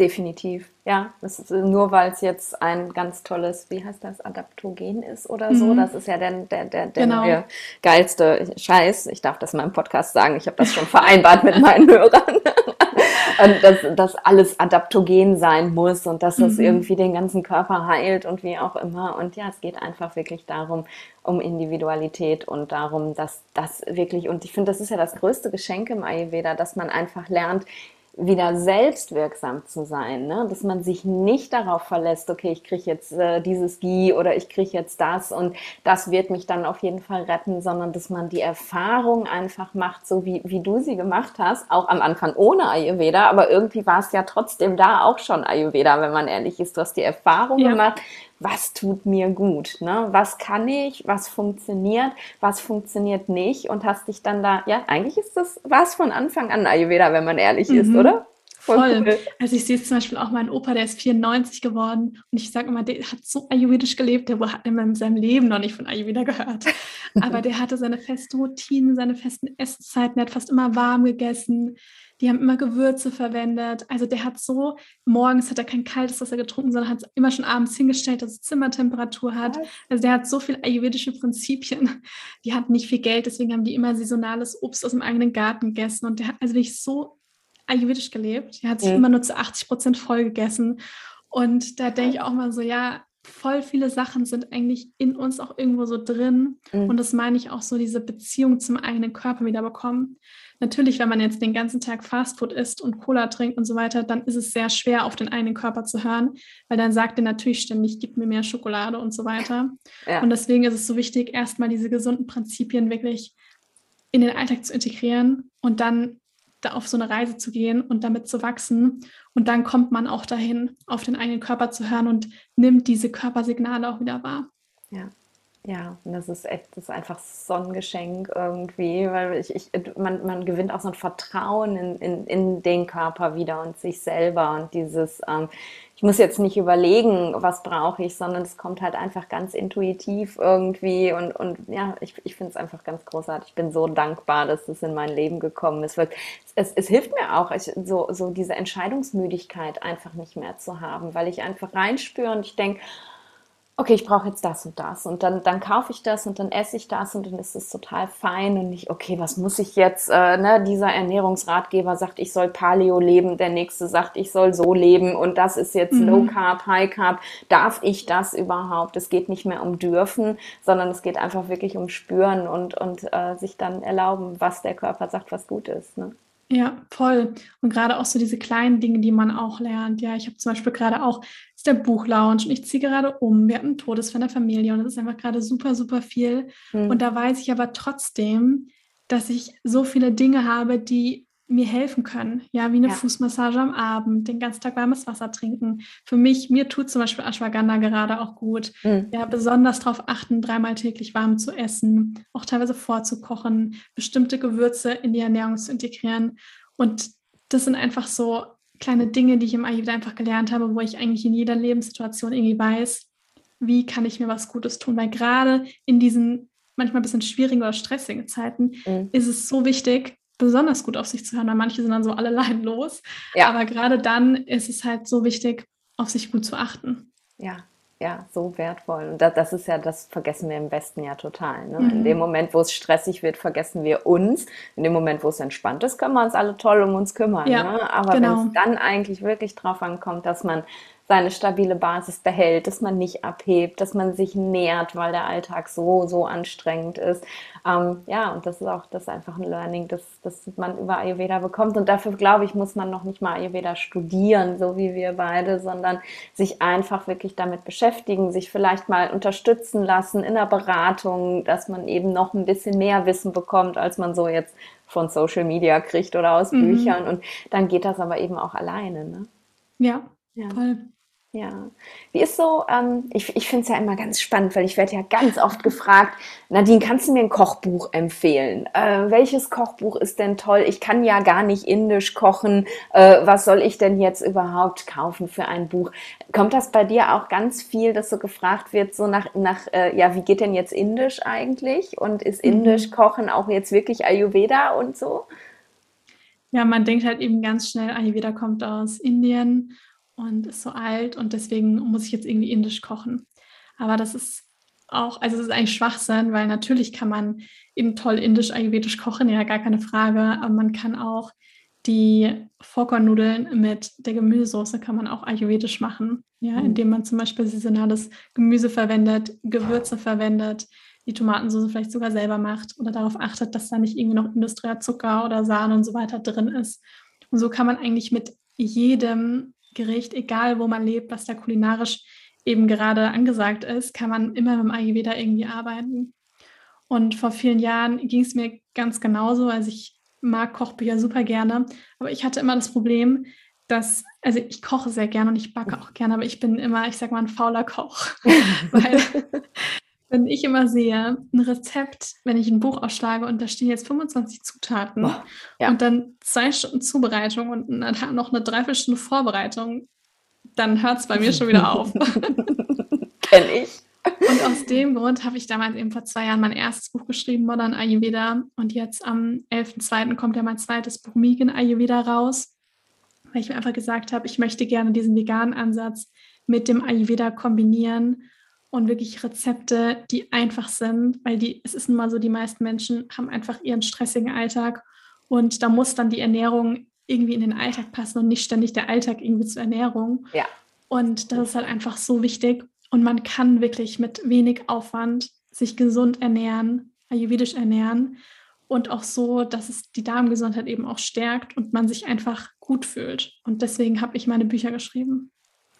Definitiv, ja. Ist, nur weil es jetzt ein ganz tolles, wie heißt das, Adaptogen ist oder so. Mhm. Das ist ja der, der, der, der genau. neue geilste Scheiß. Ich darf das mal im Podcast sagen. Ich habe das schon vereinbart mit meinen Hörern. (laughs) und dass, dass alles adaptogen sein muss und dass das mhm. irgendwie den ganzen Körper heilt und wie auch immer. Und ja, es geht einfach wirklich darum, um Individualität und darum, dass das wirklich, und ich finde, das ist ja das größte Geschenk im Ayurveda, dass man einfach lernt, wieder selbstwirksam zu sein, ne? dass man sich nicht darauf verlässt, okay, ich kriege jetzt äh, dieses Gie oder ich kriege jetzt das und das wird mich dann auf jeden Fall retten, sondern dass man die Erfahrung einfach macht, so wie, wie du sie gemacht hast, auch am Anfang ohne Ayurveda, aber irgendwie war es ja trotzdem da auch schon Ayurveda, wenn man ehrlich ist. Du hast die Erfahrung ja. gemacht, was tut mir gut, ne? was kann ich, was funktioniert, was funktioniert nicht und hast dich dann da, ja, eigentlich ist das, was von Anfang an Ayurveda, wenn man ehrlich mhm. ist, oder?
Voll. Voll. Also ich sehe es zum Beispiel auch mein Opa, der ist 94 geworden und ich sage immer, der hat so ayurvedisch gelebt, der hat in seinem Leben noch nicht von Ayurveda gehört. (laughs) Aber der hatte seine festen Routinen, seine festen Esszeiten, er hat fast immer warm gegessen, die haben immer Gewürze verwendet. Also der hat so, morgens hat er kein kaltes Wasser getrunken, sondern hat es immer schon abends hingestellt, dass es Zimmertemperatur hat. Also der hat so viele ayurvedische Prinzipien. (laughs) Die hatten nicht viel Geld, deswegen haben die immer saisonales Obst aus dem eigenen Garten gegessen. Und der hat also wirklich so ayurvedisch gelebt. Der hat sich mhm. immer nur zu 80 Prozent voll gegessen. Und da denke ich auch mal so, ja, voll viele Sachen sind eigentlich in uns auch irgendwo so drin. Mhm. Und das meine ich auch so, diese Beziehung zum eigenen Körper wieder bekommen. Natürlich, wenn man jetzt den ganzen Tag Fastfood isst und Cola trinkt und so weiter, dann ist es sehr schwer, auf den eigenen Körper zu hören, weil dann sagt er natürlich ständig, gib mir mehr Schokolade und so weiter. Ja. Und deswegen ist es so wichtig, erstmal diese gesunden Prinzipien wirklich in den Alltag zu integrieren und dann da auf so eine Reise zu gehen und damit zu wachsen. Und dann kommt man auch dahin, auf den eigenen Körper zu hören und nimmt diese Körpersignale auch wieder wahr.
Ja. Ja, und das ist echt, das ist einfach so ein Geschenk irgendwie, weil ich, ich, man, man gewinnt auch so ein Vertrauen in, in, in den Körper wieder und sich selber und dieses, ähm, ich muss jetzt nicht überlegen, was brauche ich, sondern es kommt halt einfach ganz intuitiv irgendwie und, und ja, ich, ich finde es einfach ganz großartig. Ich bin so dankbar, dass das in mein Leben gekommen ist. Es, es hilft mir auch, ich, so, so diese Entscheidungsmüdigkeit einfach nicht mehr zu haben, weil ich einfach reinspüre und ich denke, okay, ich brauche jetzt das und das und dann, dann kaufe ich das und dann esse ich das und dann ist es total fein und nicht, okay, was muss ich jetzt, äh, ne, dieser Ernährungsratgeber sagt, ich soll Paleo leben, der nächste sagt, ich soll so leben und das ist jetzt mhm. Low Carb, High Carb, darf ich das überhaupt? Es geht nicht mehr um dürfen, sondern es geht einfach wirklich um spüren und, und äh, sich dann erlauben, was der Körper sagt, was gut ist. Ne?
Ja, voll. Und gerade auch so diese kleinen Dinge, die man auch lernt. Ja, ich habe zum Beispiel gerade auch, ist der Buchlounge und ich ziehe gerade um. Wir hatten einen Todesfall der Familie und das ist einfach gerade super, super viel. Mhm. Und da weiß ich aber trotzdem, dass ich so viele Dinge habe, die mir helfen können. Ja, wie eine ja. Fußmassage am Abend, den ganzen Tag warmes Wasser trinken. Für mich, mir tut zum Beispiel Ashwagandha gerade auch gut. Mhm. Ja, besonders darauf achten, dreimal täglich warm zu essen, auch teilweise vorzukochen, bestimmte Gewürze in die Ernährung zu integrieren. Und das sind einfach so kleine Dinge, die ich im Ayurveda einfach gelernt habe, wo ich eigentlich in jeder Lebenssituation irgendwie weiß, wie kann ich mir was Gutes tun. Weil gerade in diesen manchmal ein bisschen schwierigen oder stressigen Zeiten mhm. ist es so wichtig, besonders gut auf sich zu hören, weil manche sind dann so alle (laughs) los. Ja. Aber gerade dann ist es halt so wichtig, auf sich gut zu achten.
Ja, ja, so wertvoll. Und das, das, ist ja, das vergessen wir im Westen ja total. Ne? Mhm. In dem Moment, wo es stressig wird, vergessen wir uns. In dem Moment, wo es entspannt ist, können wir uns alle toll um uns kümmern. Ja, ne? Aber genau. wenn es dann eigentlich wirklich drauf ankommt, dass man seine stabile Basis behält, dass man nicht abhebt, dass man sich nährt, weil der Alltag so, so anstrengend ist. Ähm, ja, und das ist auch das ist einfach ein Learning, das, das man über Ayurveda bekommt. Und dafür, glaube ich, muss man noch nicht mal Ayurveda studieren, so wie wir beide, sondern sich einfach wirklich damit beschäftigen, sich vielleicht mal unterstützen lassen in der Beratung, dass man eben noch ein bisschen mehr Wissen bekommt, als man so jetzt von Social Media kriegt oder aus mhm. Büchern. Und dann geht das aber eben auch alleine. Ne?
Ja, ja, voll.
Ja, wie ist so, ähm, ich, ich finde es ja immer ganz spannend, weil ich werde ja ganz oft gefragt, Nadine, kannst du mir ein Kochbuch empfehlen? Äh, welches Kochbuch ist denn toll? Ich kann ja gar nicht indisch kochen. Äh, was soll ich denn jetzt überhaupt kaufen für ein Buch? Kommt das bei dir auch ganz viel, dass so gefragt wird, so nach, nach äh, ja, wie geht denn jetzt indisch eigentlich? Und ist mhm. indisch Kochen auch jetzt wirklich Ayurveda und so?
Ja, man denkt halt eben ganz schnell, Ayurveda kommt aus Indien und ist so alt und deswegen muss ich jetzt irgendwie indisch kochen. Aber das ist auch, also es ist eigentlich Schwachsinn, weil natürlich kann man eben toll indisch, ayurvedisch kochen, ja, gar keine Frage, aber man kann auch die Vollkornnudeln mit der Gemüsesoße kann man auch ayurvedisch machen, ja, mhm. indem man zum Beispiel saisonales Gemüse verwendet, Gewürze verwendet, die Tomatensauce vielleicht sogar selber macht oder darauf achtet, dass da nicht irgendwie noch industrieller Zucker oder Sahne und so weiter drin ist. Und so kann man eigentlich mit jedem Gericht, egal wo man lebt, was da kulinarisch eben gerade angesagt ist, kann man immer mit dem Ayurveda irgendwie arbeiten. Und vor vielen Jahren ging es mir ganz genauso. Also ich mag Kochbücher super gerne, aber ich hatte immer das Problem, dass, also ich koche sehr gerne und ich backe auch gerne, aber ich bin immer, ich sag mal, ein fauler Koch. (laughs) (laughs) Weil wenn ich immer sehe, ein Rezept, wenn ich ein Buch ausschlage und da stehen jetzt 25 Zutaten oh, ja. und dann zwei Stunden Zubereitung und noch eine Dreiviertelstunde Vorbereitung, dann hört es bei mir schon wieder auf. (laughs) (laughs)
Kenn ich.
Und aus dem Grund habe ich damals eben vor zwei Jahren mein erstes Buch geschrieben, Modern Ayurveda. Und jetzt am 11.02. kommt ja mein zweites Buch Vegan Ayurveda raus, weil ich mir einfach gesagt habe, ich möchte gerne diesen veganen Ansatz mit dem Ayurveda kombinieren und wirklich Rezepte, die einfach sind, weil die, es ist nun mal so, die meisten Menschen haben einfach ihren stressigen Alltag und da muss dann die Ernährung irgendwie in den Alltag passen und nicht ständig der Alltag irgendwie zur Ernährung.
Ja.
Und das ist halt einfach so wichtig. Und man kann wirklich mit wenig Aufwand sich gesund ernähren, ayurvedisch ernähren und auch so, dass es die Darmgesundheit eben auch stärkt und man sich einfach gut fühlt. Und deswegen habe ich meine Bücher geschrieben.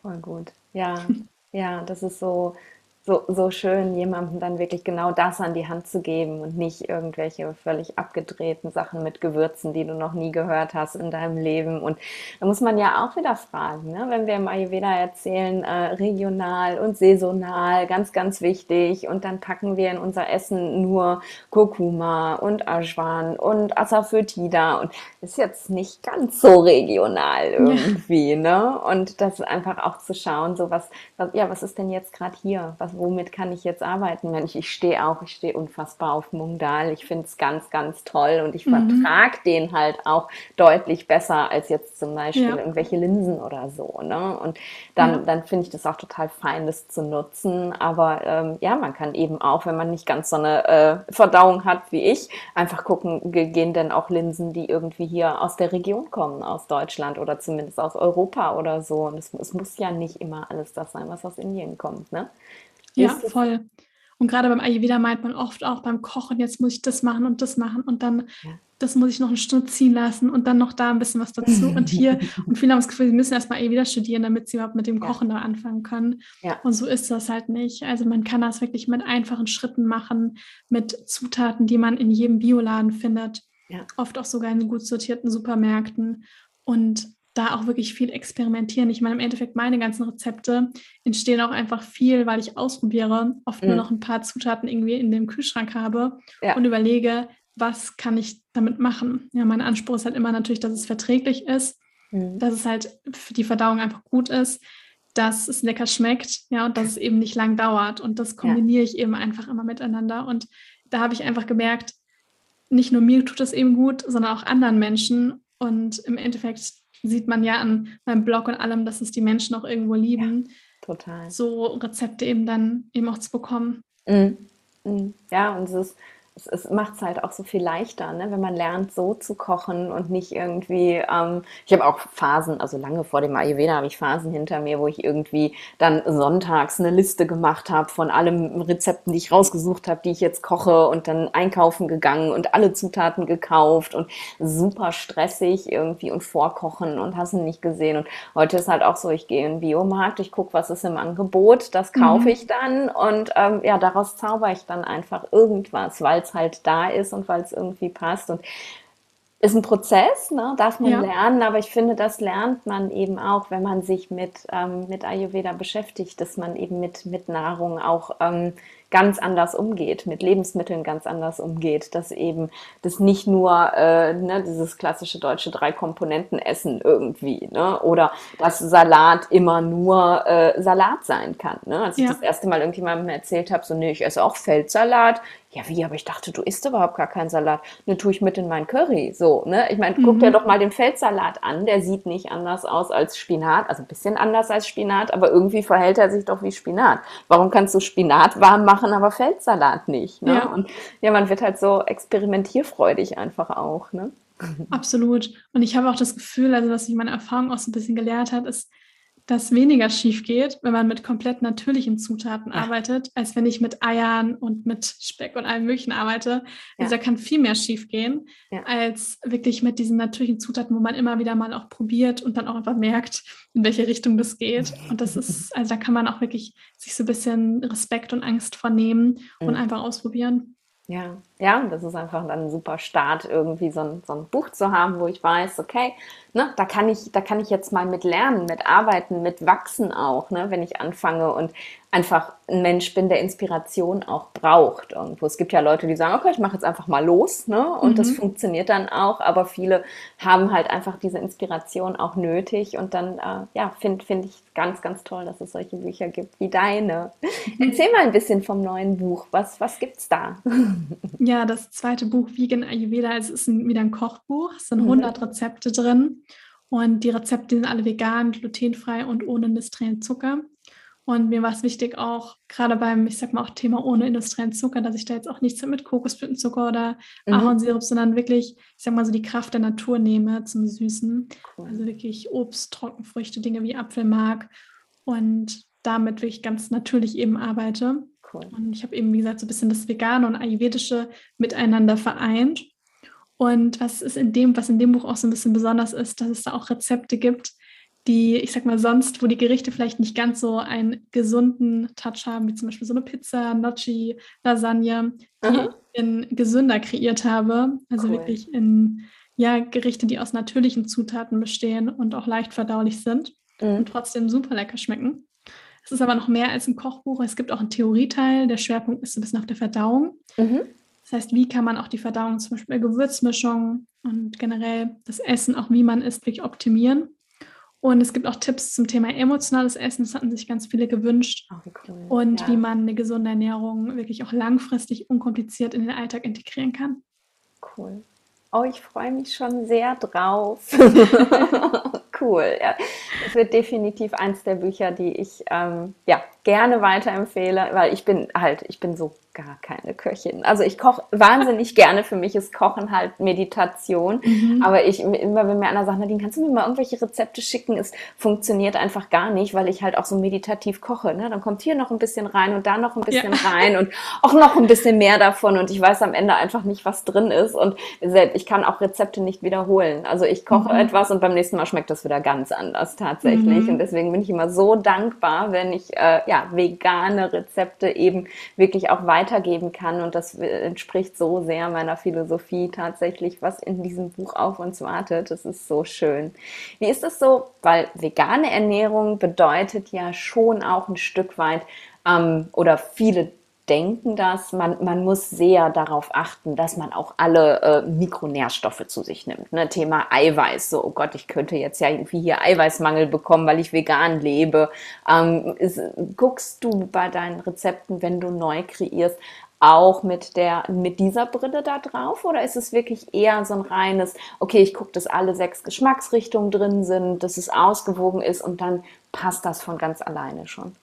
Voll gut. Ja, (laughs) ja, das ist so, so, so schön, jemandem dann wirklich genau das an die Hand zu geben und nicht irgendwelche völlig abgedrehten Sachen mit Gewürzen, die du noch nie gehört hast in deinem Leben. Und da muss man ja auch wieder fragen, ne? wenn wir im Ayurveda erzählen, äh, regional und saisonal, ganz, ganz wichtig. Und dann packen wir in unser Essen nur Kurkuma und Ashwan und Asafoetida. Und ist jetzt nicht ganz so regional irgendwie. Ja. Ne? Und das einfach auch zu schauen, so was, was ja, was ist denn jetzt gerade hier? Was womit kann ich jetzt arbeiten? Mensch, ich stehe auch, ich stehe unfassbar auf Mungdal. Ich finde es ganz, ganz toll und ich mhm. vertrage den halt auch deutlich besser als jetzt zum Beispiel ja. irgendwelche Linsen oder so. Ne? Und dann, ja. dann finde ich das auch total fein, das zu nutzen. Aber ähm, ja, man kann eben auch, wenn man nicht ganz so eine äh, Verdauung hat wie ich, einfach gucken, gehen denn auch Linsen, die irgendwie hier aus der Region kommen, aus Deutschland oder zumindest aus Europa oder so. Und es, es muss ja nicht immer alles das sein, was aus Indien kommt. Ne?
Ja, voll. Und gerade beim Ayurveda meint man oft auch beim Kochen, jetzt muss ich das machen und das machen und dann ja. das muss ich noch eine Stunde ziehen lassen und dann noch da ein bisschen was dazu und hier. (laughs) und viele haben das Gefühl, sie müssen erstmal Ayurveda studieren, damit sie überhaupt mit dem Kochen ja. da anfangen können. Ja. Und so ist das halt nicht. Also man kann das wirklich mit einfachen Schritten machen, mit Zutaten, die man in jedem Bioladen findet. Oft auch sogar in gut sortierten Supermärkten. Und da auch wirklich viel experimentieren. Ich meine, im Endeffekt, meine ganzen Rezepte entstehen auch einfach viel, weil ich ausprobiere, oft mhm. nur noch ein paar Zutaten irgendwie in dem Kühlschrank habe ja. und überlege, was kann ich damit machen. Ja, mein Anspruch ist halt immer natürlich, dass es verträglich ist, mhm. dass es halt für die Verdauung einfach gut ist, dass es lecker schmeckt, ja, und dass es eben nicht lang dauert. Und das kombiniere ja. ich eben einfach immer miteinander. Und da habe ich einfach gemerkt, nicht nur mir tut es eben gut, sondern auch anderen Menschen. Und im Endeffekt sieht man ja an meinem Blog und allem, dass es die Menschen auch irgendwo lieben. Ja,
total.
So Rezepte eben dann eben auch zu bekommen.
Mhm. Mhm. Ja, und es ist es, es macht es halt auch so viel leichter, ne? wenn man lernt, so zu kochen und nicht irgendwie. Ähm, ich habe auch Phasen, also lange vor dem Ayurveda habe ich Phasen hinter mir, wo ich irgendwie dann sonntags eine Liste gemacht habe von allen Rezepten, die ich rausgesucht habe, die ich jetzt koche und dann einkaufen gegangen und alle Zutaten gekauft und super stressig irgendwie und vorkochen und hast ihn nicht gesehen. Und heute ist halt auch so, ich gehe in den Biomarkt, ich gucke, was ist im Angebot, das kaufe mhm. ich dann und ähm, ja, daraus zauber ich dann einfach irgendwas, weil es halt da ist und weil es irgendwie passt. Und ist ein Prozess, ne? darf man ja. lernen, aber ich finde, das lernt man eben auch, wenn man sich mit, ähm, mit Ayurveda beschäftigt, dass man eben mit, mit Nahrung auch ähm, ganz anders umgeht, mit Lebensmitteln ganz anders umgeht, dass eben das nicht nur äh, ne, dieses klassische deutsche Drei-Komponenten-Essen irgendwie, ne? oder dass Salat immer nur äh, Salat sein kann. Ne? Als ja. ich das erste Mal irgendjemandem erzählt habe, so, nee, ich esse auch Feldsalat, ja, wie, aber ich dachte, du isst überhaupt gar keinen Salat. Ne, tue ich mit in mein Curry. So, ne? Ich meine, guck mhm. dir doch mal den Feldsalat an. Der sieht nicht anders aus als Spinat. Also ein bisschen anders als Spinat, aber irgendwie verhält er sich doch wie Spinat. Warum kannst du Spinat warm machen, aber Feldsalat nicht? Ne? Ja. Und ja, man wird halt so experimentierfreudig einfach auch, ne?
Absolut. Und ich habe auch das Gefühl, also was sich meine Erfahrung auch so ein bisschen gelehrt hat, ist, dass weniger schief geht, wenn man mit komplett natürlichen Zutaten ja. arbeitet, als wenn ich mit Eiern und mit Speck und allem Möglichen arbeite. Also ja. da kann viel mehr schief gehen, ja. als wirklich mit diesen natürlichen Zutaten, wo man immer wieder mal auch probiert und dann auch einfach merkt, in welche Richtung das geht. Und das ist, (laughs) also da kann man auch wirklich sich so ein bisschen Respekt und Angst vornehmen und einfach ausprobieren.
Ja, ja, das ist einfach dann ein super Start, irgendwie so ein, so ein Buch zu haben, wo ich weiß, okay, ne, da kann ich, da kann ich jetzt mal mit lernen, mit arbeiten, mit wachsen auch, ne, wenn ich anfange. Und einfach ein Mensch bin, der Inspiration auch braucht. Irgendwo. Es gibt ja Leute, die sagen, okay, ich mache jetzt einfach mal los, ne? Und mhm. das funktioniert dann auch, aber viele haben halt einfach diese Inspiration auch nötig. Und dann, äh, ja, finde find ich ganz, ganz toll, dass es solche Bücher gibt wie deine. Mhm. Erzähl mal ein bisschen vom neuen Buch. Was, was gibt's da? (laughs)
Ja, das zweite Buch Vegan Ayurveda, es ist ein, wieder ein Kochbuch. Es sind 100 mhm. Rezepte drin. Und die Rezepte sind alle vegan, glutenfrei und ohne industriellen Zucker. Und mir war es wichtig, auch gerade beim, ich sag mal, auch Thema ohne industriellen Zucker, dass ich da jetzt auch nichts mit Kokosblütenzucker oder mhm. Ahornsirup, sondern wirklich, ich sag mal so, die Kraft der Natur nehme zum Süßen. Cool. Also wirklich Obst, Trockenfrüchte, Dinge wie Apfelmark und damit wirklich ganz natürlich eben arbeite. Cool. Und ich habe eben, wie gesagt, so ein bisschen das Vegane und Ayurvedische miteinander vereint. Und was ist in dem, was in dem Buch auch so ein bisschen besonders ist, dass es da auch Rezepte gibt, die, ich sag mal, sonst, wo die Gerichte vielleicht nicht ganz so einen gesunden Touch haben, wie zum Beispiel so eine Pizza, Gnocchi, Lasagne, die Aha. ich in gesünder kreiert habe. Also cool. wirklich in ja, Gerichte, die aus natürlichen Zutaten bestehen und auch leicht verdaulich sind mhm. und trotzdem super lecker schmecken. Es ist aber noch mehr als ein Kochbuch. Es gibt auch einen Theorieteil. Der Schwerpunkt ist so ein bisschen auf der Verdauung. Mhm. Das heißt, wie kann man auch die Verdauung zum Beispiel bei Gewürzmischungen und generell das Essen, auch wie man isst, wirklich optimieren. Und es gibt auch Tipps zum Thema emotionales Essen. Das hatten sich ganz viele gewünscht. Oh, cool. Und ja. wie man eine gesunde Ernährung wirklich auch langfristig unkompliziert in den Alltag integrieren kann.
Cool. Oh, ich freue mich schon sehr drauf. (laughs) cool. Ja. Es wird definitiv eins der Bücher, die ich ähm, ja, gerne weiterempfehle, weil ich bin halt, ich bin so gar keine Köchin. Also ich koche wahnsinnig gerne. Für mich ist Kochen halt Meditation. Mhm. Aber ich immer, wenn mir einer sagt, Nadine, kannst du mir mal irgendwelche Rezepte schicken? Es funktioniert einfach gar nicht, weil ich halt auch so meditativ koche. Ne? Dann kommt hier noch ein bisschen rein und da noch ein bisschen ja. rein und auch noch ein bisschen mehr davon. Und ich weiß am Ende einfach nicht, was drin ist. Und ich kann auch Rezepte nicht wiederholen. Also ich koche mhm. etwas und beim nächsten Mal schmeckt das wieder ganz anders tatsächlich. Mhm. Und deswegen bin ich immer so dankbar, wenn ich äh, ja vegane Rezepte eben wirklich auch weiter weitergeben kann. Und das entspricht so sehr meiner Philosophie tatsächlich, was in diesem Buch auf uns wartet. Das ist so schön. Wie ist es so? Weil vegane Ernährung bedeutet ja schon auch ein Stück weit ähm, oder viele denken das, man, man muss sehr darauf achten, dass man auch alle äh, Mikronährstoffe zu sich nimmt. Ne? Thema Eiweiß, so, oh Gott, ich könnte jetzt ja irgendwie hier Eiweißmangel bekommen, weil ich vegan lebe. Ähm, ist, guckst du bei deinen Rezepten, wenn du neu kreierst, auch mit der mit dieser Brille da drauf oder ist es wirklich eher so ein reines okay ich gucke dass alle sechs Geschmacksrichtungen drin sind dass es ausgewogen ist und dann passt das von ganz alleine schon.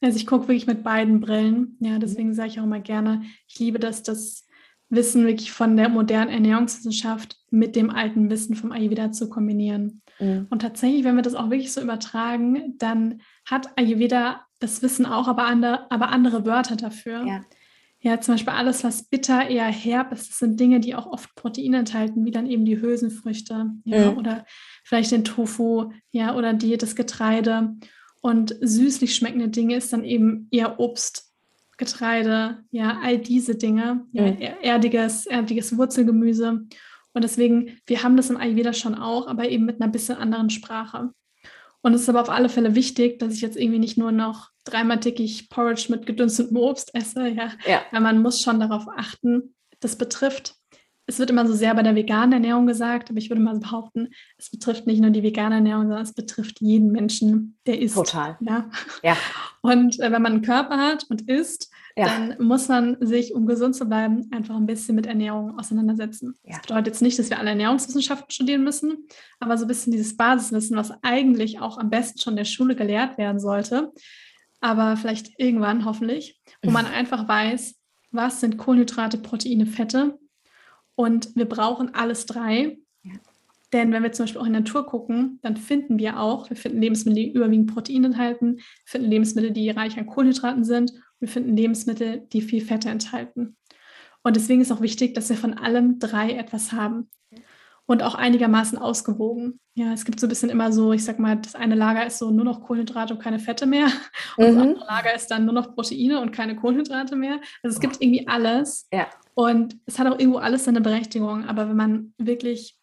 Also ich gucke wirklich mit beiden Brillen. Ja, deswegen sage ich auch immer gerne, ich liebe das, das Wissen wirklich von der modernen Ernährungswissenschaft mit dem alten Wissen vom Ayurveda zu kombinieren. Mhm. Und tatsächlich, wenn wir das auch wirklich so übertragen, dann hat Ayurveda das Wissen auch, aber andere, aber andere Wörter dafür. Ja. ja, zum Beispiel alles, was bitter, eher herb ist, das sind Dinge, die auch oft Protein enthalten, wie dann eben die Hülsenfrüchte ja, mhm. oder vielleicht den Tofu ja, oder die, das Getreide. Und süßlich schmeckende Dinge ist dann eben eher Obst, Getreide, ja, all diese Dinge, ja, mhm. erdiges, erdiges Wurzelgemüse. Und deswegen, wir haben das im Ayurveda schon auch, aber eben mit einer bisschen anderen Sprache. Und es ist aber auf alle Fälle wichtig, dass ich jetzt irgendwie nicht nur noch dreimal täglich Porridge mit gedünstetem Obst esse, ja. ja. Weil man muss schon darauf achten, das betrifft es wird immer so sehr bei der veganen Ernährung gesagt, aber ich würde mal behaupten, es betrifft nicht nur die vegane Ernährung, sondern es betrifft jeden Menschen, der isst.
Total.
Ja. ja. Und äh, wenn man einen Körper hat und isst, ja. dann muss man sich, um gesund zu bleiben, einfach ein bisschen mit Ernährung auseinandersetzen. Ja. Das bedeutet jetzt nicht, dass wir alle Ernährungswissenschaften studieren müssen, aber so ein bisschen dieses Basiswissen, was eigentlich auch am besten schon in der Schule gelehrt werden sollte, aber vielleicht irgendwann hoffentlich, wo man einfach weiß, was sind Kohlenhydrate, Proteine, Fette und wir brauchen alles drei. Ja. Denn wenn wir zum Beispiel auch in der Natur gucken, dann finden wir auch, wir finden Lebensmittel, die überwiegend Proteine enthalten, wir finden Lebensmittel, die reich an Kohlenhydraten sind, wir finden Lebensmittel, die viel Fette enthalten. Und deswegen ist auch wichtig, dass wir von allem drei etwas haben und auch einigermaßen ausgewogen. Ja, es gibt so ein bisschen immer so, ich sag mal, das eine Lager ist so nur noch Kohlenhydrate und keine Fette mehr (laughs) und mhm. das andere Lager ist dann nur noch Proteine und keine Kohlenhydrate mehr. Also es gibt irgendwie alles. Ja. Und es hat auch irgendwo alles seine Berechtigung. Aber wenn man wirklich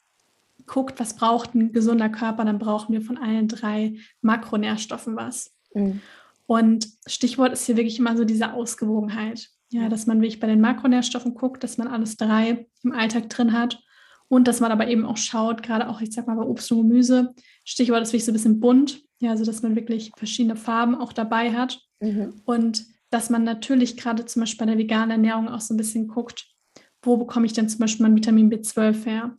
guckt, was braucht ein gesunder Körper, dann brauchen wir von allen drei Makronährstoffen was. Mhm. Und Stichwort ist hier wirklich immer so diese Ausgewogenheit. Ja, dass man wirklich bei den Makronährstoffen guckt, dass man alles drei im Alltag drin hat und dass man aber eben auch schaut, gerade auch, ich sag mal, bei Obst und Gemüse, Stichwort ist wirklich so ein bisschen bunt, ja, also dass man wirklich verschiedene Farben auch dabei hat mhm. und dass man natürlich gerade zum Beispiel bei der veganen Ernährung auch so ein bisschen guckt, wo bekomme ich denn zum Beispiel mein Vitamin B12 her?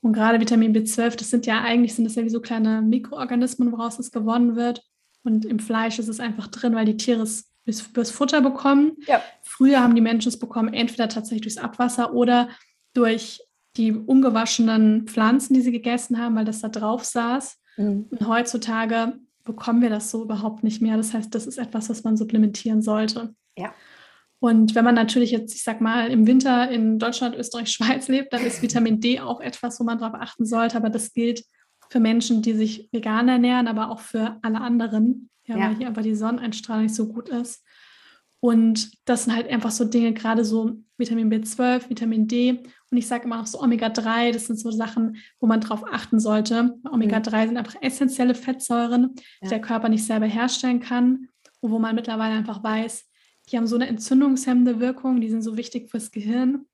Und gerade Vitamin B12, das sind ja eigentlich, sind das ja wie so kleine Mikroorganismen, woraus es gewonnen wird. Und im Fleisch ist es einfach drin, weil die Tiere es fürs Futter bekommen. Ja. Früher haben die Menschen es bekommen, entweder tatsächlich durchs Abwasser oder durch die ungewaschenen Pflanzen, die sie gegessen haben, weil das da drauf saß. Mhm. Und heutzutage bekommen wir das so überhaupt nicht mehr. Das heißt, das ist etwas, was man supplementieren sollte. Ja. Und wenn man natürlich jetzt, ich sag mal, im Winter in Deutschland, Österreich, (laughs) Schweiz lebt, dann ist Vitamin D auch etwas, wo man darauf achten sollte. Aber das gilt für Menschen, die sich vegan ernähren, aber auch für alle anderen, ja, ja. weil hier einfach die Sonneneinstrahlung nicht so gut ist. Und das sind halt einfach so Dinge, gerade so Vitamin B12, Vitamin D. Und ich sage immer noch so Omega-3, das sind so Sachen, wo man drauf achten sollte. Omega-3 mhm. sind einfach essentielle Fettsäuren, die ja. der Körper nicht selber herstellen kann. Und wo man mittlerweile einfach weiß, die haben so eine entzündungshemmende Wirkung, die sind so wichtig fürs Gehirn.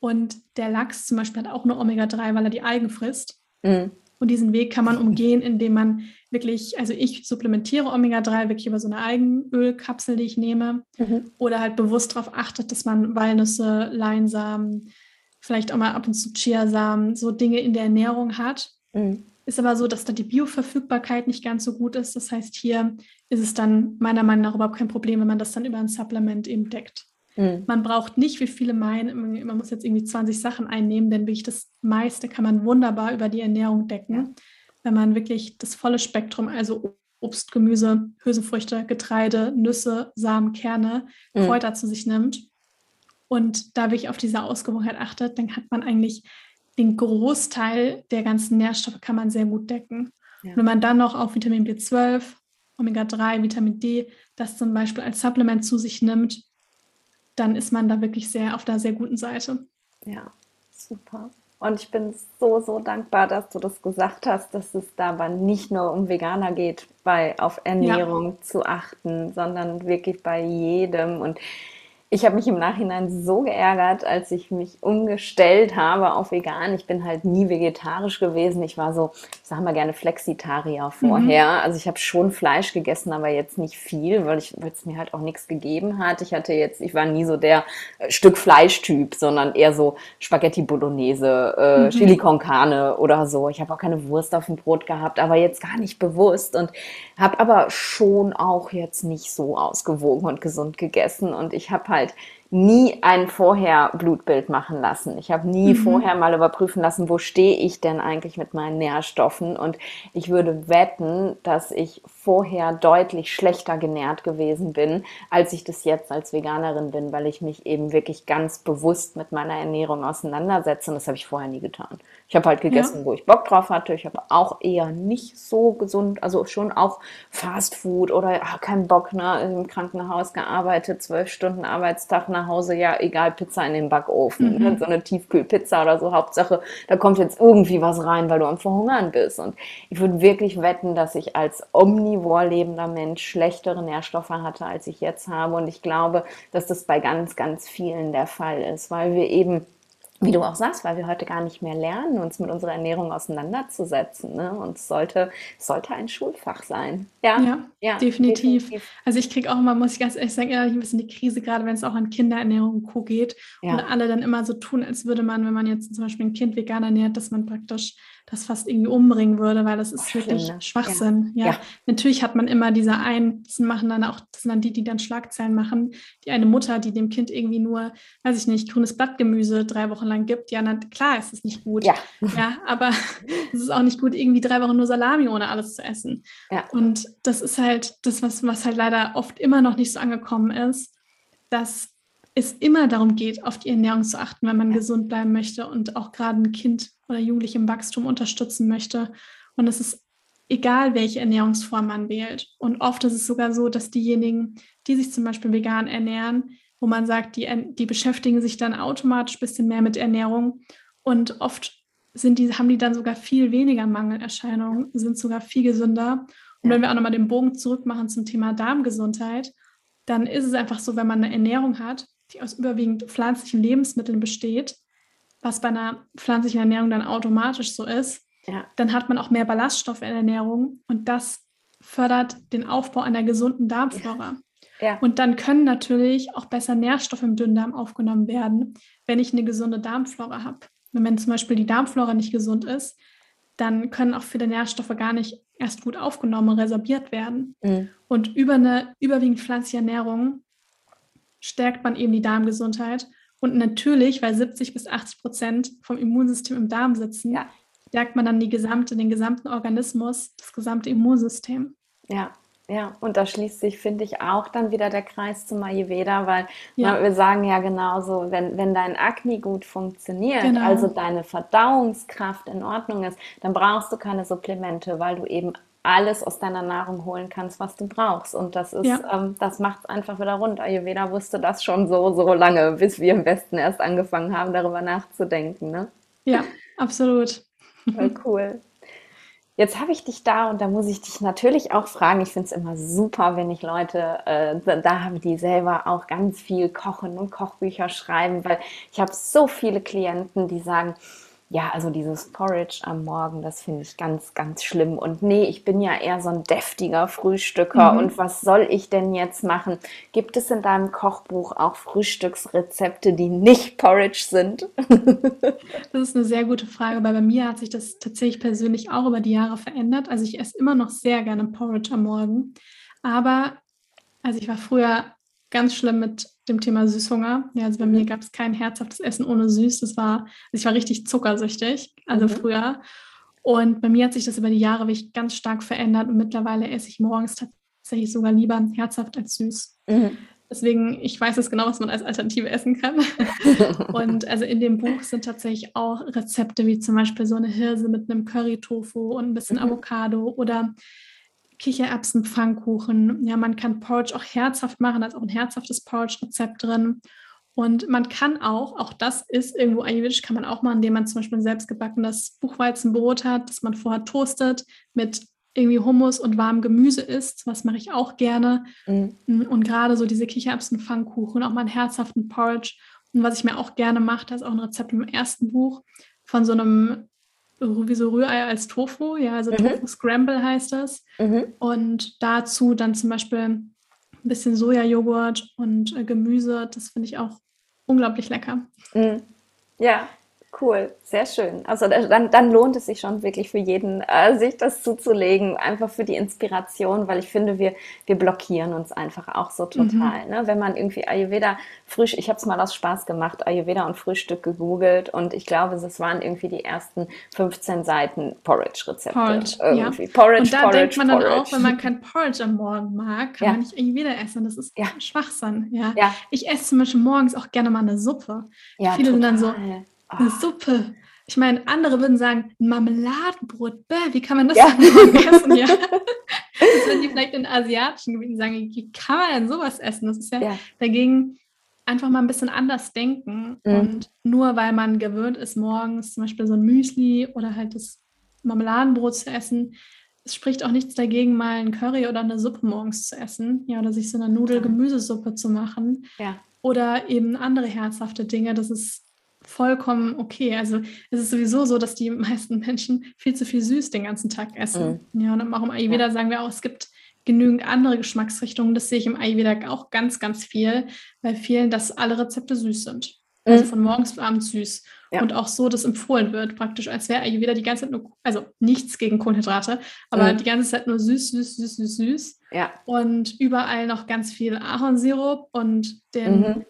Und der Lachs zum Beispiel hat auch eine Omega-3, weil er die Algen frisst. Mhm. Und diesen Weg kann man umgehen, indem man wirklich, also ich supplementiere Omega-3 wirklich über so eine Eigenölkapsel, die ich nehme. Mhm. Oder halt bewusst darauf achtet, dass man Walnüsse, Leinsamen, vielleicht auch mal ab und zu Chiasamen, so Dinge in der Ernährung hat. Mhm. Ist aber so, dass da die Bioverfügbarkeit nicht ganz so gut ist. Das heißt, hier ist es dann meiner Meinung nach überhaupt kein Problem, wenn man das dann über ein Supplement eben deckt. Mhm. Man braucht nicht, wie viele meinen, man muss jetzt irgendwie 20 Sachen einnehmen, denn wirklich das meiste kann man wunderbar über die Ernährung decken, wenn man wirklich das volle Spektrum, also Obst, Gemüse, Hülsenfrüchte, Getreide, Nüsse, Samen, Kerne, mhm. Kräuter zu sich nimmt und da wirklich auf diese Ausgewogenheit achtet, dann hat man eigentlich den Großteil der ganzen Nährstoffe kann man sehr gut decken. Ja. Wenn man dann noch auf Vitamin B12, Omega-3, Vitamin D, das zum Beispiel als Supplement zu sich nimmt, dann ist man da wirklich sehr auf der sehr guten Seite.
Ja, super. Und ich bin so, so dankbar, dass du das gesagt hast, dass es dabei nicht nur um Veganer geht, bei auf Ernährung ja. zu achten, sondern wirklich bei jedem. Und ich habe mich im Nachhinein so geärgert, als ich mich umgestellt habe auf vegan. Ich bin halt nie vegetarisch gewesen. Ich war so, ich sage mal gerne Flexitarier vorher. Mhm. Also ich habe schon Fleisch gegessen, aber jetzt nicht viel, weil es mir halt auch nichts gegeben hat. Ich hatte jetzt, ich war nie so der äh, Stück Fleischtyp, sondern eher so Spaghetti Bolognese, äh, mhm. Chili con Carne oder so. Ich habe auch keine Wurst auf dem Brot gehabt, aber jetzt gar nicht bewusst und habe aber schon auch jetzt nicht so ausgewogen und gesund gegessen und ich habe halt halt nie ein vorher Blutbild machen lassen. Ich habe nie mhm. vorher mal überprüfen lassen, wo stehe ich denn eigentlich mit meinen Nährstoffen. Und ich würde wetten, dass ich vorher deutlich schlechter genährt gewesen bin, als ich das jetzt als Veganerin bin, weil ich mich eben wirklich ganz bewusst mit meiner Ernährung auseinandersetze. Und das habe ich vorher nie getan. Ich habe halt gegessen, ja. wo ich Bock drauf hatte. Ich habe auch eher nicht so gesund, also schon auch Fast Food oder ach, kein Bock, ne, im Krankenhaus gearbeitet, zwölf Stunden Arbeitstag nach Hause, ja, egal, Pizza in den Backofen, mhm. (laughs) so eine Tiefkühlpizza oder so. Hauptsache, da kommt jetzt irgendwie was rein, weil du am Verhungern bist. Und ich würde wirklich wetten, dass ich als omnivor lebender Mensch schlechtere Nährstoffe hatte, als ich jetzt habe. Und ich glaube, dass das bei ganz, ganz vielen der Fall ist, weil wir eben wie du auch sagst, weil wir heute gar nicht mehr lernen, uns mit unserer Ernährung auseinanderzusetzen. Ne? Und es sollte, sollte ein Schulfach sein.
Ja, ja, ja definitiv. definitiv. Also ich kriege auch immer, muss ich ganz ehrlich sagen, ein bisschen die Krise, gerade wenn es auch an Kinderernährung und Co. geht. Ja. Und alle dann immer so tun, als würde man, wenn man jetzt zum Beispiel ein Kind vegan ernährt, dass man praktisch das fast irgendwie umbringen würde, weil das ist Ach, wirklich schlimm, ne? Schwachsinn. Ja. ja. natürlich hat man immer diese einen, das machen dann auch, das sind dann die, die dann Schlagzeilen machen, die eine Mutter, die dem Kind irgendwie nur, weiß ich nicht, grünes Blattgemüse drei Wochen lang gibt. Ja, na, klar ist es nicht gut. Ja. ja aber (laughs) es ist auch nicht gut, irgendwie drei Wochen nur Salami ohne alles zu essen. Ja. Und das ist halt das, was, was halt leider oft immer noch nicht so angekommen ist, dass es immer darum geht, auf die Ernährung zu achten, wenn man ja. gesund bleiben möchte und auch gerade ein Kind oder Jugendliche im Wachstum unterstützen möchte. Und es ist egal, welche Ernährungsform man wählt. Und oft ist es sogar so, dass diejenigen, die sich zum Beispiel vegan ernähren, wo man sagt, die, die beschäftigen sich dann automatisch ein bisschen mehr mit Ernährung und oft sind die, haben die dann sogar viel weniger Mangelerscheinungen, sind sogar viel gesünder. Und wenn wir auch nochmal den Bogen zurückmachen zum Thema Darmgesundheit, dann ist es einfach so, wenn man eine Ernährung hat, die aus überwiegend pflanzlichen Lebensmitteln besteht, was bei einer pflanzlichen Ernährung dann automatisch so ist, ja. dann hat man auch mehr Ballaststoffe in der Ernährung und das fördert den Aufbau einer gesunden Darmflora. Ja. Ja. Und dann können natürlich auch besser Nährstoffe im Dünndarm aufgenommen werden, wenn ich eine gesunde Darmflora habe. Wenn zum Beispiel die Darmflora nicht gesund ist, dann können auch viele Nährstoffe gar nicht erst gut aufgenommen und resorbiert werden. Mhm. Und über eine überwiegend pflanzliche Ernährung stärkt man eben die Darmgesundheit. Und natürlich, weil 70 bis 80 Prozent vom Immunsystem im Darm sitzen, ja. stärkt man dann die gesamte, den gesamten Organismus, das gesamte Immunsystem.
Ja, ja, und da schließt sich, finde ich, auch dann wieder der Kreis zum Ayurveda, weil ja. na, wir sagen ja genauso, wenn, wenn dein Akne gut funktioniert, genau. also deine Verdauungskraft in Ordnung ist, dann brauchst du keine Supplemente, weil du eben alles aus deiner Nahrung holen kannst, was du brauchst. Und das ist, ja. ähm, das macht es einfach wieder rund. Ayurveda wusste das schon so, so lange, bis wir im Westen erst angefangen haben, darüber nachzudenken. Ne?
Ja, absolut.
Voll (laughs) cool. Jetzt habe ich dich da und da muss ich dich natürlich auch fragen. Ich finde es immer super, wenn ich Leute äh, da habe, die selber auch ganz viel kochen und Kochbücher schreiben, weil ich habe so viele Klienten, die sagen, ja, also dieses Porridge am Morgen, das finde ich ganz, ganz schlimm. Und nee, ich bin ja eher so ein deftiger Frühstücker. Mhm. Und was soll ich denn jetzt machen? Gibt es in deinem Kochbuch auch Frühstücksrezepte, die nicht Porridge sind? (laughs)
das ist eine sehr gute Frage, weil bei mir hat sich das tatsächlich persönlich auch über die Jahre verändert. Also ich esse immer noch sehr gerne Porridge am Morgen. Aber also ich war früher ganz schlimm mit dem Thema Süßhunger. Ja, also bei mir mhm. gab es kein herzhaftes Essen ohne Süß. Das war, also ich war richtig zuckersüchtig, also mhm. früher. Und bei mir hat sich das über die Jahre wirklich ganz stark verändert und mittlerweile esse ich morgens tatsächlich sogar lieber herzhaft als süß. Mhm. Deswegen, ich weiß jetzt genau, was man als Alternative essen kann. (laughs) und also in dem Buch sind tatsächlich auch Rezepte wie zum Beispiel so eine Hirse mit einem Curry-Tofu und ein bisschen mhm. Avocado oder Kichererbsen-Pfannkuchen. Ja, man kann Porridge auch herzhaft machen, da ist auch ein herzhaftes Porridge-Rezept drin. Und man kann auch, auch das ist irgendwo ayurvedisch, kann man auch machen, indem man zum Beispiel ein selbstgebackenes Buchweizenbrot hat, das man vorher toastet, mit irgendwie Hummus und warmem Gemüse isst. Was mache ich auch gerne. Mhm. Und gerade so diese Kichererbsen-Pfannkuchen, auch mal einen herzhaften Porridge. Und was ich mir auch gerne mache, das ist auch ein Rezept im ersten Buch von so einem wie so Rührei als Tofu, ja, also mhm. Tofu Scramble heißt das. Mhm. Und dazu dann zum Beispiel ein bisschen Sojajoghurt und äh, Gemüse, das finde ich auch unglaublich lecker.
Mhm. Ja, Cool, sehr schön. Also dann, dann lohnt es sich schon wirklich für jeden, äh, sich das zuzulegen, einfach für die Inspiration, weil ich finde, wir, wir blockieren uns einfach auch so total. Mhm. Ne? Wenn man irgendwie Ayurveda frisch, ich habe es mal aus Spaß gemacht, Ayurveda und Frühstück gegoogelt und ich glaube, es waren irgendwie die ersten 15 Seiten Porridge-Rezepte. Porridge,
irgendwie. Ja. Porridge, und da Porridge, denkt man Porridge. dann auch, wenn man kein Porridge am Morgen mag, kann ja. man nicht Ayurveda essen. Das ist ja. Schwachsinn. Ja. Ich esse zum Beispiel morgens auch gerne mal eine Suppe. Ja, Viele total. sind dann so, eine ah. Suppe. Ich meine, andere würden sagen, Marmeladenbrot, bäh, wie kann man das ja. essen? Ja. (laughs) Das würden die vielleicht in asiatischen Gebieten sagen, wie kann man denn sowas essen? Das ist ja, ja. dagegen einfach mal ein bisschen anders denken. Mhm. Und nur weil man gewöhnt ist, morgens zum Beispiel so ein Müsli oder halt das Marmeladenbrot zu essen, es spricht auch nichts dagegen, mal ein Curry oder eine Suppe morgens zu essen. Ja, oder sich so eine Nudel-Gemüsesuppe zu machen. Ja. Oder eben andere herzhafte Dinge. Das ist vollkommen okay. Also es ist sowieso so, dass die meisten Menschen viel zu viel süß den ganzen Tag essen. Mhm. Ja, und auch im Ayurveda ja. sagen wir auch, es gibt genügend andere Geschmacksrichtungen. Das sehe ich im Ayurveda auch ganz, ganz viel, bei vielen, dass alle Rezepte süß sind. Also mhm. von morgens bis abends süß. Ja. Und auch so, dass empfohlen wird, praktisch, als wäre Ayurveda die ganze Zeit nur, also nichts gegen Kohlenhydrate, aber mhm. die ganze Zeit nur süß, süß, süß, süß, süß.
Ja.
Und überall noch ganz viel Ahornsirup und den mhm.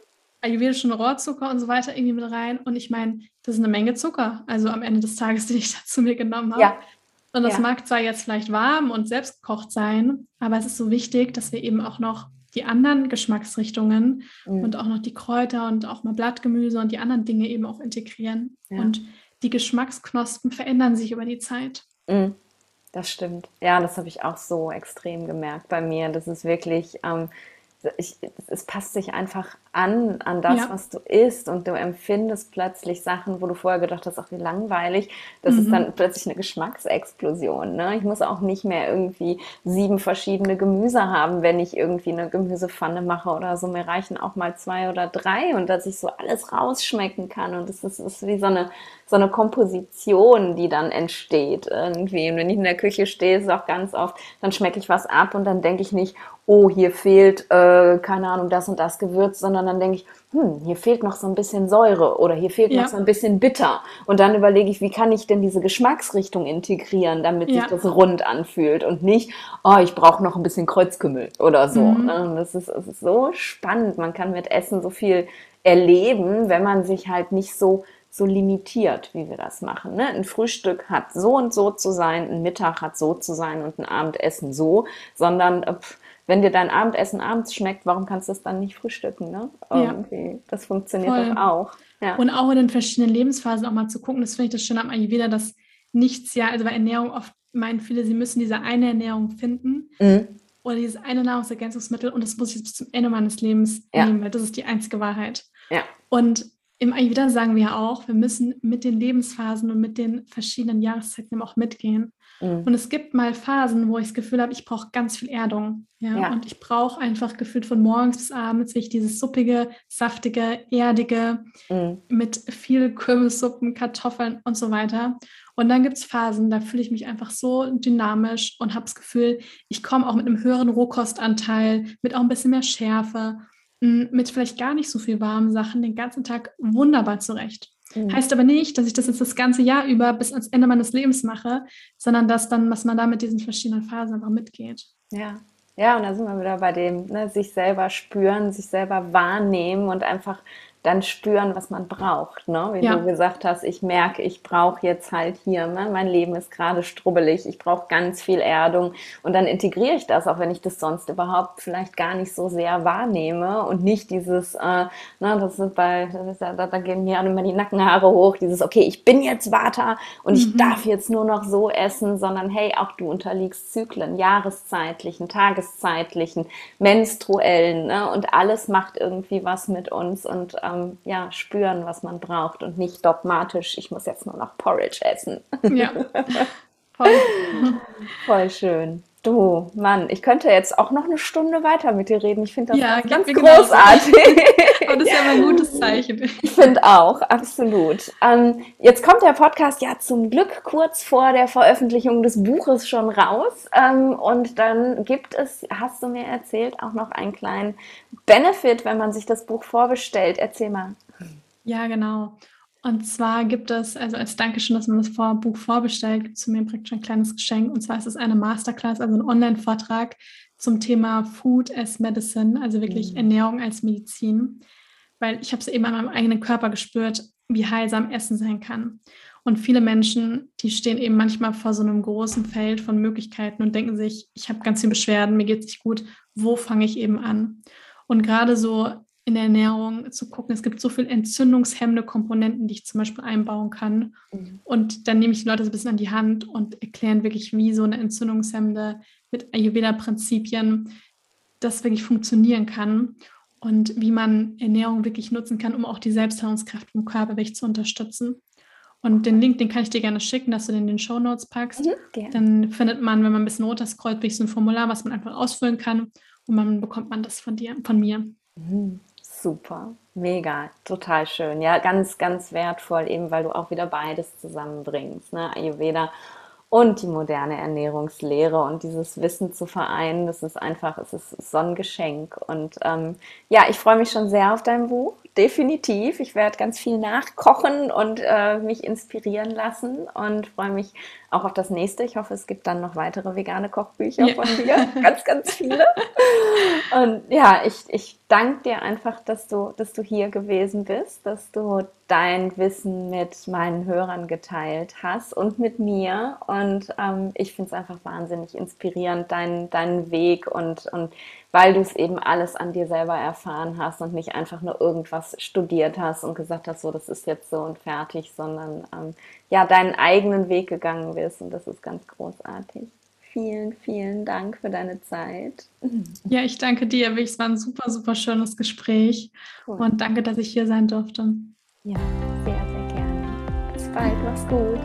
Ayurvedischen Rohrzucker und so weiter irgendwie mit rein. Und ich meine, das ist eine Menge Zucker, also am Ende des Tages, (laughs) den ich da zu mir genommen habe. Ja. Und das ja. mag zwar jetzt vielleicht warm und selbst gekocht sein, aber es ist so wichtig, dass wir eben auch noch die anderen Geschmacksrichtungen mhm. und auch noch die Kräuter und auch mal Blattgemüse und die anderen Dinge eben auch integrieren. Ja. Und die Geschmacksknospen verändern sich über die Zeit.
Mhm. Das stimmt. Ja, das habe ich auch so extrem gemerkt bei mir. Das ist wirklich, ähm, ich, es passt sich einfach an, an das, ja. was du isst und du empfindest plötzlich Sachen, wo du vorher gedacht hast, ach wie langweilig, das mhm. ist dann plötzlich eine Geschmacksexplosion. Ne? Ich muss auch nicht mehr irgendwie sieben verschiedene Gemüse haben, wenn ich irgendwie eine Gemüsepfanne mache oder so. Mir reichen auch mal zwei oder drei und dass ich so alles rausschmecken kann und es ist, ist wie so eine, so eine Komposition, die dann entsteht irgendwie. Und wenn ich in der Küche stehe, ist es auch ganz oft, dann schmecke ich was ab und dann denke ich nicht, oh, hier fehlt, äh, keine Ahnung, das und das Gewürz, sondern dann denke ich, hm, hier fehlt noch so ein bisschen Säure oder hier fehlt ja. noch so ein bisschen bitter. Und dann überlege ich, wie kann ich denn diese Geschmacksrichtung integrieren, damit ja. sich das rund anfühlt und nicht, oh, ich brauche noch ein bisschen Kreuzkümmel oder so. Mhm. Ne? Das, ist, das ist so spannend. Man kann mit Essen so viel erleben, wenn man sich halt nicht so so limitiert, wie wir das machen. Ne? Ein Frühstück hat so und so zu sein, ein Mittag hat so zu sein und ein Abendessen so, sondern äh, pff, wenn dir dein Abendessen abends schmeckt, warum kannst du es dann nicht frühstücken? Ne? Irgendwie. Ja. Das funktioniert Voll. doch auch.
Ja. Und auch in den verschiedenen Lebensphasen auch mal zu gucken, das finde ich das schön am Ayurveda, dass nichts ja, also bei Ernährung oft meinen viele, sie müssen diese eine Ernährung finden mhm. oder dieses eine Nahrungsergänzungsmittel und das muss ich jetzt bis zum Ende meines Lebens ja. nehmen, weil das ist die einzige Wahrheit.
Ja.
Und im Ayurveda sagen wir auch, wir müssen mit den Lebensphasen und mit den verschiedenen Jahreszeiten auch mitgehen. Mhm. Und es gibt mal Phasen, wo ich das Gefühl habe, ich brauche ganz viel Erdung. Ja? ja. Und ich brauche einfach gefühlt von morgens bis abends ich dieses suppige, saftige, erdige mhm. mit viel Kürbissuppen, Kartoffeln und so weiter. Und dann gibt es Phasen, da fühle ich mich einfach so dynamisch und habe das Gefühl, ich komme auch mit einem höheren Rohkostanteil, mit auch ein bisschen mehr Schärfe, mit vielleicht gar nicht so viel warmen Sachen den ganzen Tag wunderbar zurecht. Mhm. Heißt aber nicht, dass ich das jetzt das ganze Jahr über bis ans Ende meines Lebens mache, sondern dass dann, was man da mit diesen verschiedenen Phasen einfach mitgeht.
Ja. Ja, und da sind wir wieder bei dem, ne, sich selber spüren, sich selber wahrnehmen und einfach dann spüren, was man braucht. Ne? Wie ja. du gesagt hast, ich merke, ich brauche jetzt halt hier, ne? mein Leben ist gerade strubbelig, ich brauche ganz viel Erdung und dann integriere ich das, auch wenn ich das sonst überhaupt vielleicht gar nicht so sehr wahrnehme und nicht dieses, äh, ne, das ist bei, das ist ja, da, da, gehen mir immer die Nackenhaare hoch, dieses, okay, ich bin jetzt Vata und mhm. ich darf jetzt nur noch so essen, sondern hey, auch du unterliegst Zyklen, jahreszeitlichen, tageszeitlichen, menstruellen ne? und alles macht irgendwie was mit uns und ähm, ähm, ja, spüren, was man braucht und nicht dogmatisch, ich muss jetzt nur noch Porridge essen. Ja, (laughs) voll. voll schön. Du, Mann, ich könnte jetzt auch noch eine Stunde weiter mit dir reden. Ich finde das ja, ganz großartig. (laughs)
Und das ist ja ein gutes Zeichen.
Ich finde auch, absolut. Ähm, jetzt kommt der Podcast ja zum Glück kurz vor der Veröffentlichung des Buches schon raus. Ähm, und dann gibt es, hast du mir erzählt, auch noch einen kleinen Benefit, wenn man sich das Buch vorbestellt. Erzähl mal.
Ja, genau. Und zwar gibt es, also als Dankeschön, dass man das Vor Buch vorbestellt, gibt es zu mir praktisch ein kleines Geschenk. Und zwar ist es eine Masterclass, also ein Online-Vortrag zum Thema Food as Medicine, also wirklich mhm. Ernährung als Medizin. Weil ich habe es eben an meinem eigenen Körper gespürt, wie heilsam Essen sein kann. Und viele Menschen, die stehen eben manchmal vor so einem großen Feld von Möglichkeiten und denken sich, ich habe ganz viele Beschwerden, mir geht es nicht gut, wo fange ich eben an? Und gerade so in der Ernährung zu gucken. Es gibt so viele entzündungshemmende Komponenten, die ich zum Beispiel einbauen kann. Mhm. Und dann nehme ich die Leute so ein bisschen an die Hand und erklären wirklich, wie so eine entzündungshemmende mit Ayurveda-Prinzipien das wirklich funktionieren kann und wie man Ernährung wirklich nutzen kann, um auch die Selbstheilungskräfte im Körper wirklich zu unterstützen. Und den Link, den kann ich dir gerne schicken, dass du den in den Show Notes packst. Mhm, dann findet man, wenn man ein bisschen runterscrollt, wirklich so ein Formular, was man einfach ausfüllen kann und dann bekommt man das von dir, von mir.
Mhm Super, mega, total schön. Ja, ganz, ganz wertvoll, eben weil du auch wieder beides zusammenbringst, ne? Ayurveda und die moderne Ernährungslehre und dieses Wissen zu vereinen, das ist einfach, es ist so ein Geschenk. Und ähm, ja, ich freue mich schon sehr auf dein Buch, definitiv. Ich werde ganz viel nachkochen und äh, mich inspirieren lassen und freue mich auch auf das nächste. Ich hoffe, es gibt dann noch weitere vegane Kochbücher ja. von dir, ganz, ganz viele. Und ja, ich, ich danke dir einfach, dass du, dass du hier gewesen bist, dass du dein Wissen mit meinen Hörern geteilt hast und mit mir. Und ähm, ich finde es einfach wahnsinnig inspirierend, deinen dein Weg und, und weil du es eben alles an dir selber erfahren hast und nicht einfach nur irgendwas studiert hast und gesagt hast, so das ist jetzt so und fertig, sondern ähm, ja, deinen eigenen Weg gegangen bist. Und das ist ganz großartig. Vielen, vielen Dank für deine Zeit. (laughs)
Ja, ich danke dir. Es war ein super, super schönes Gespräch. Cool. Und danke, dass ich hier sein durfte.
Ja, sehr, sehr gerne. Bis bald. Mach's gut.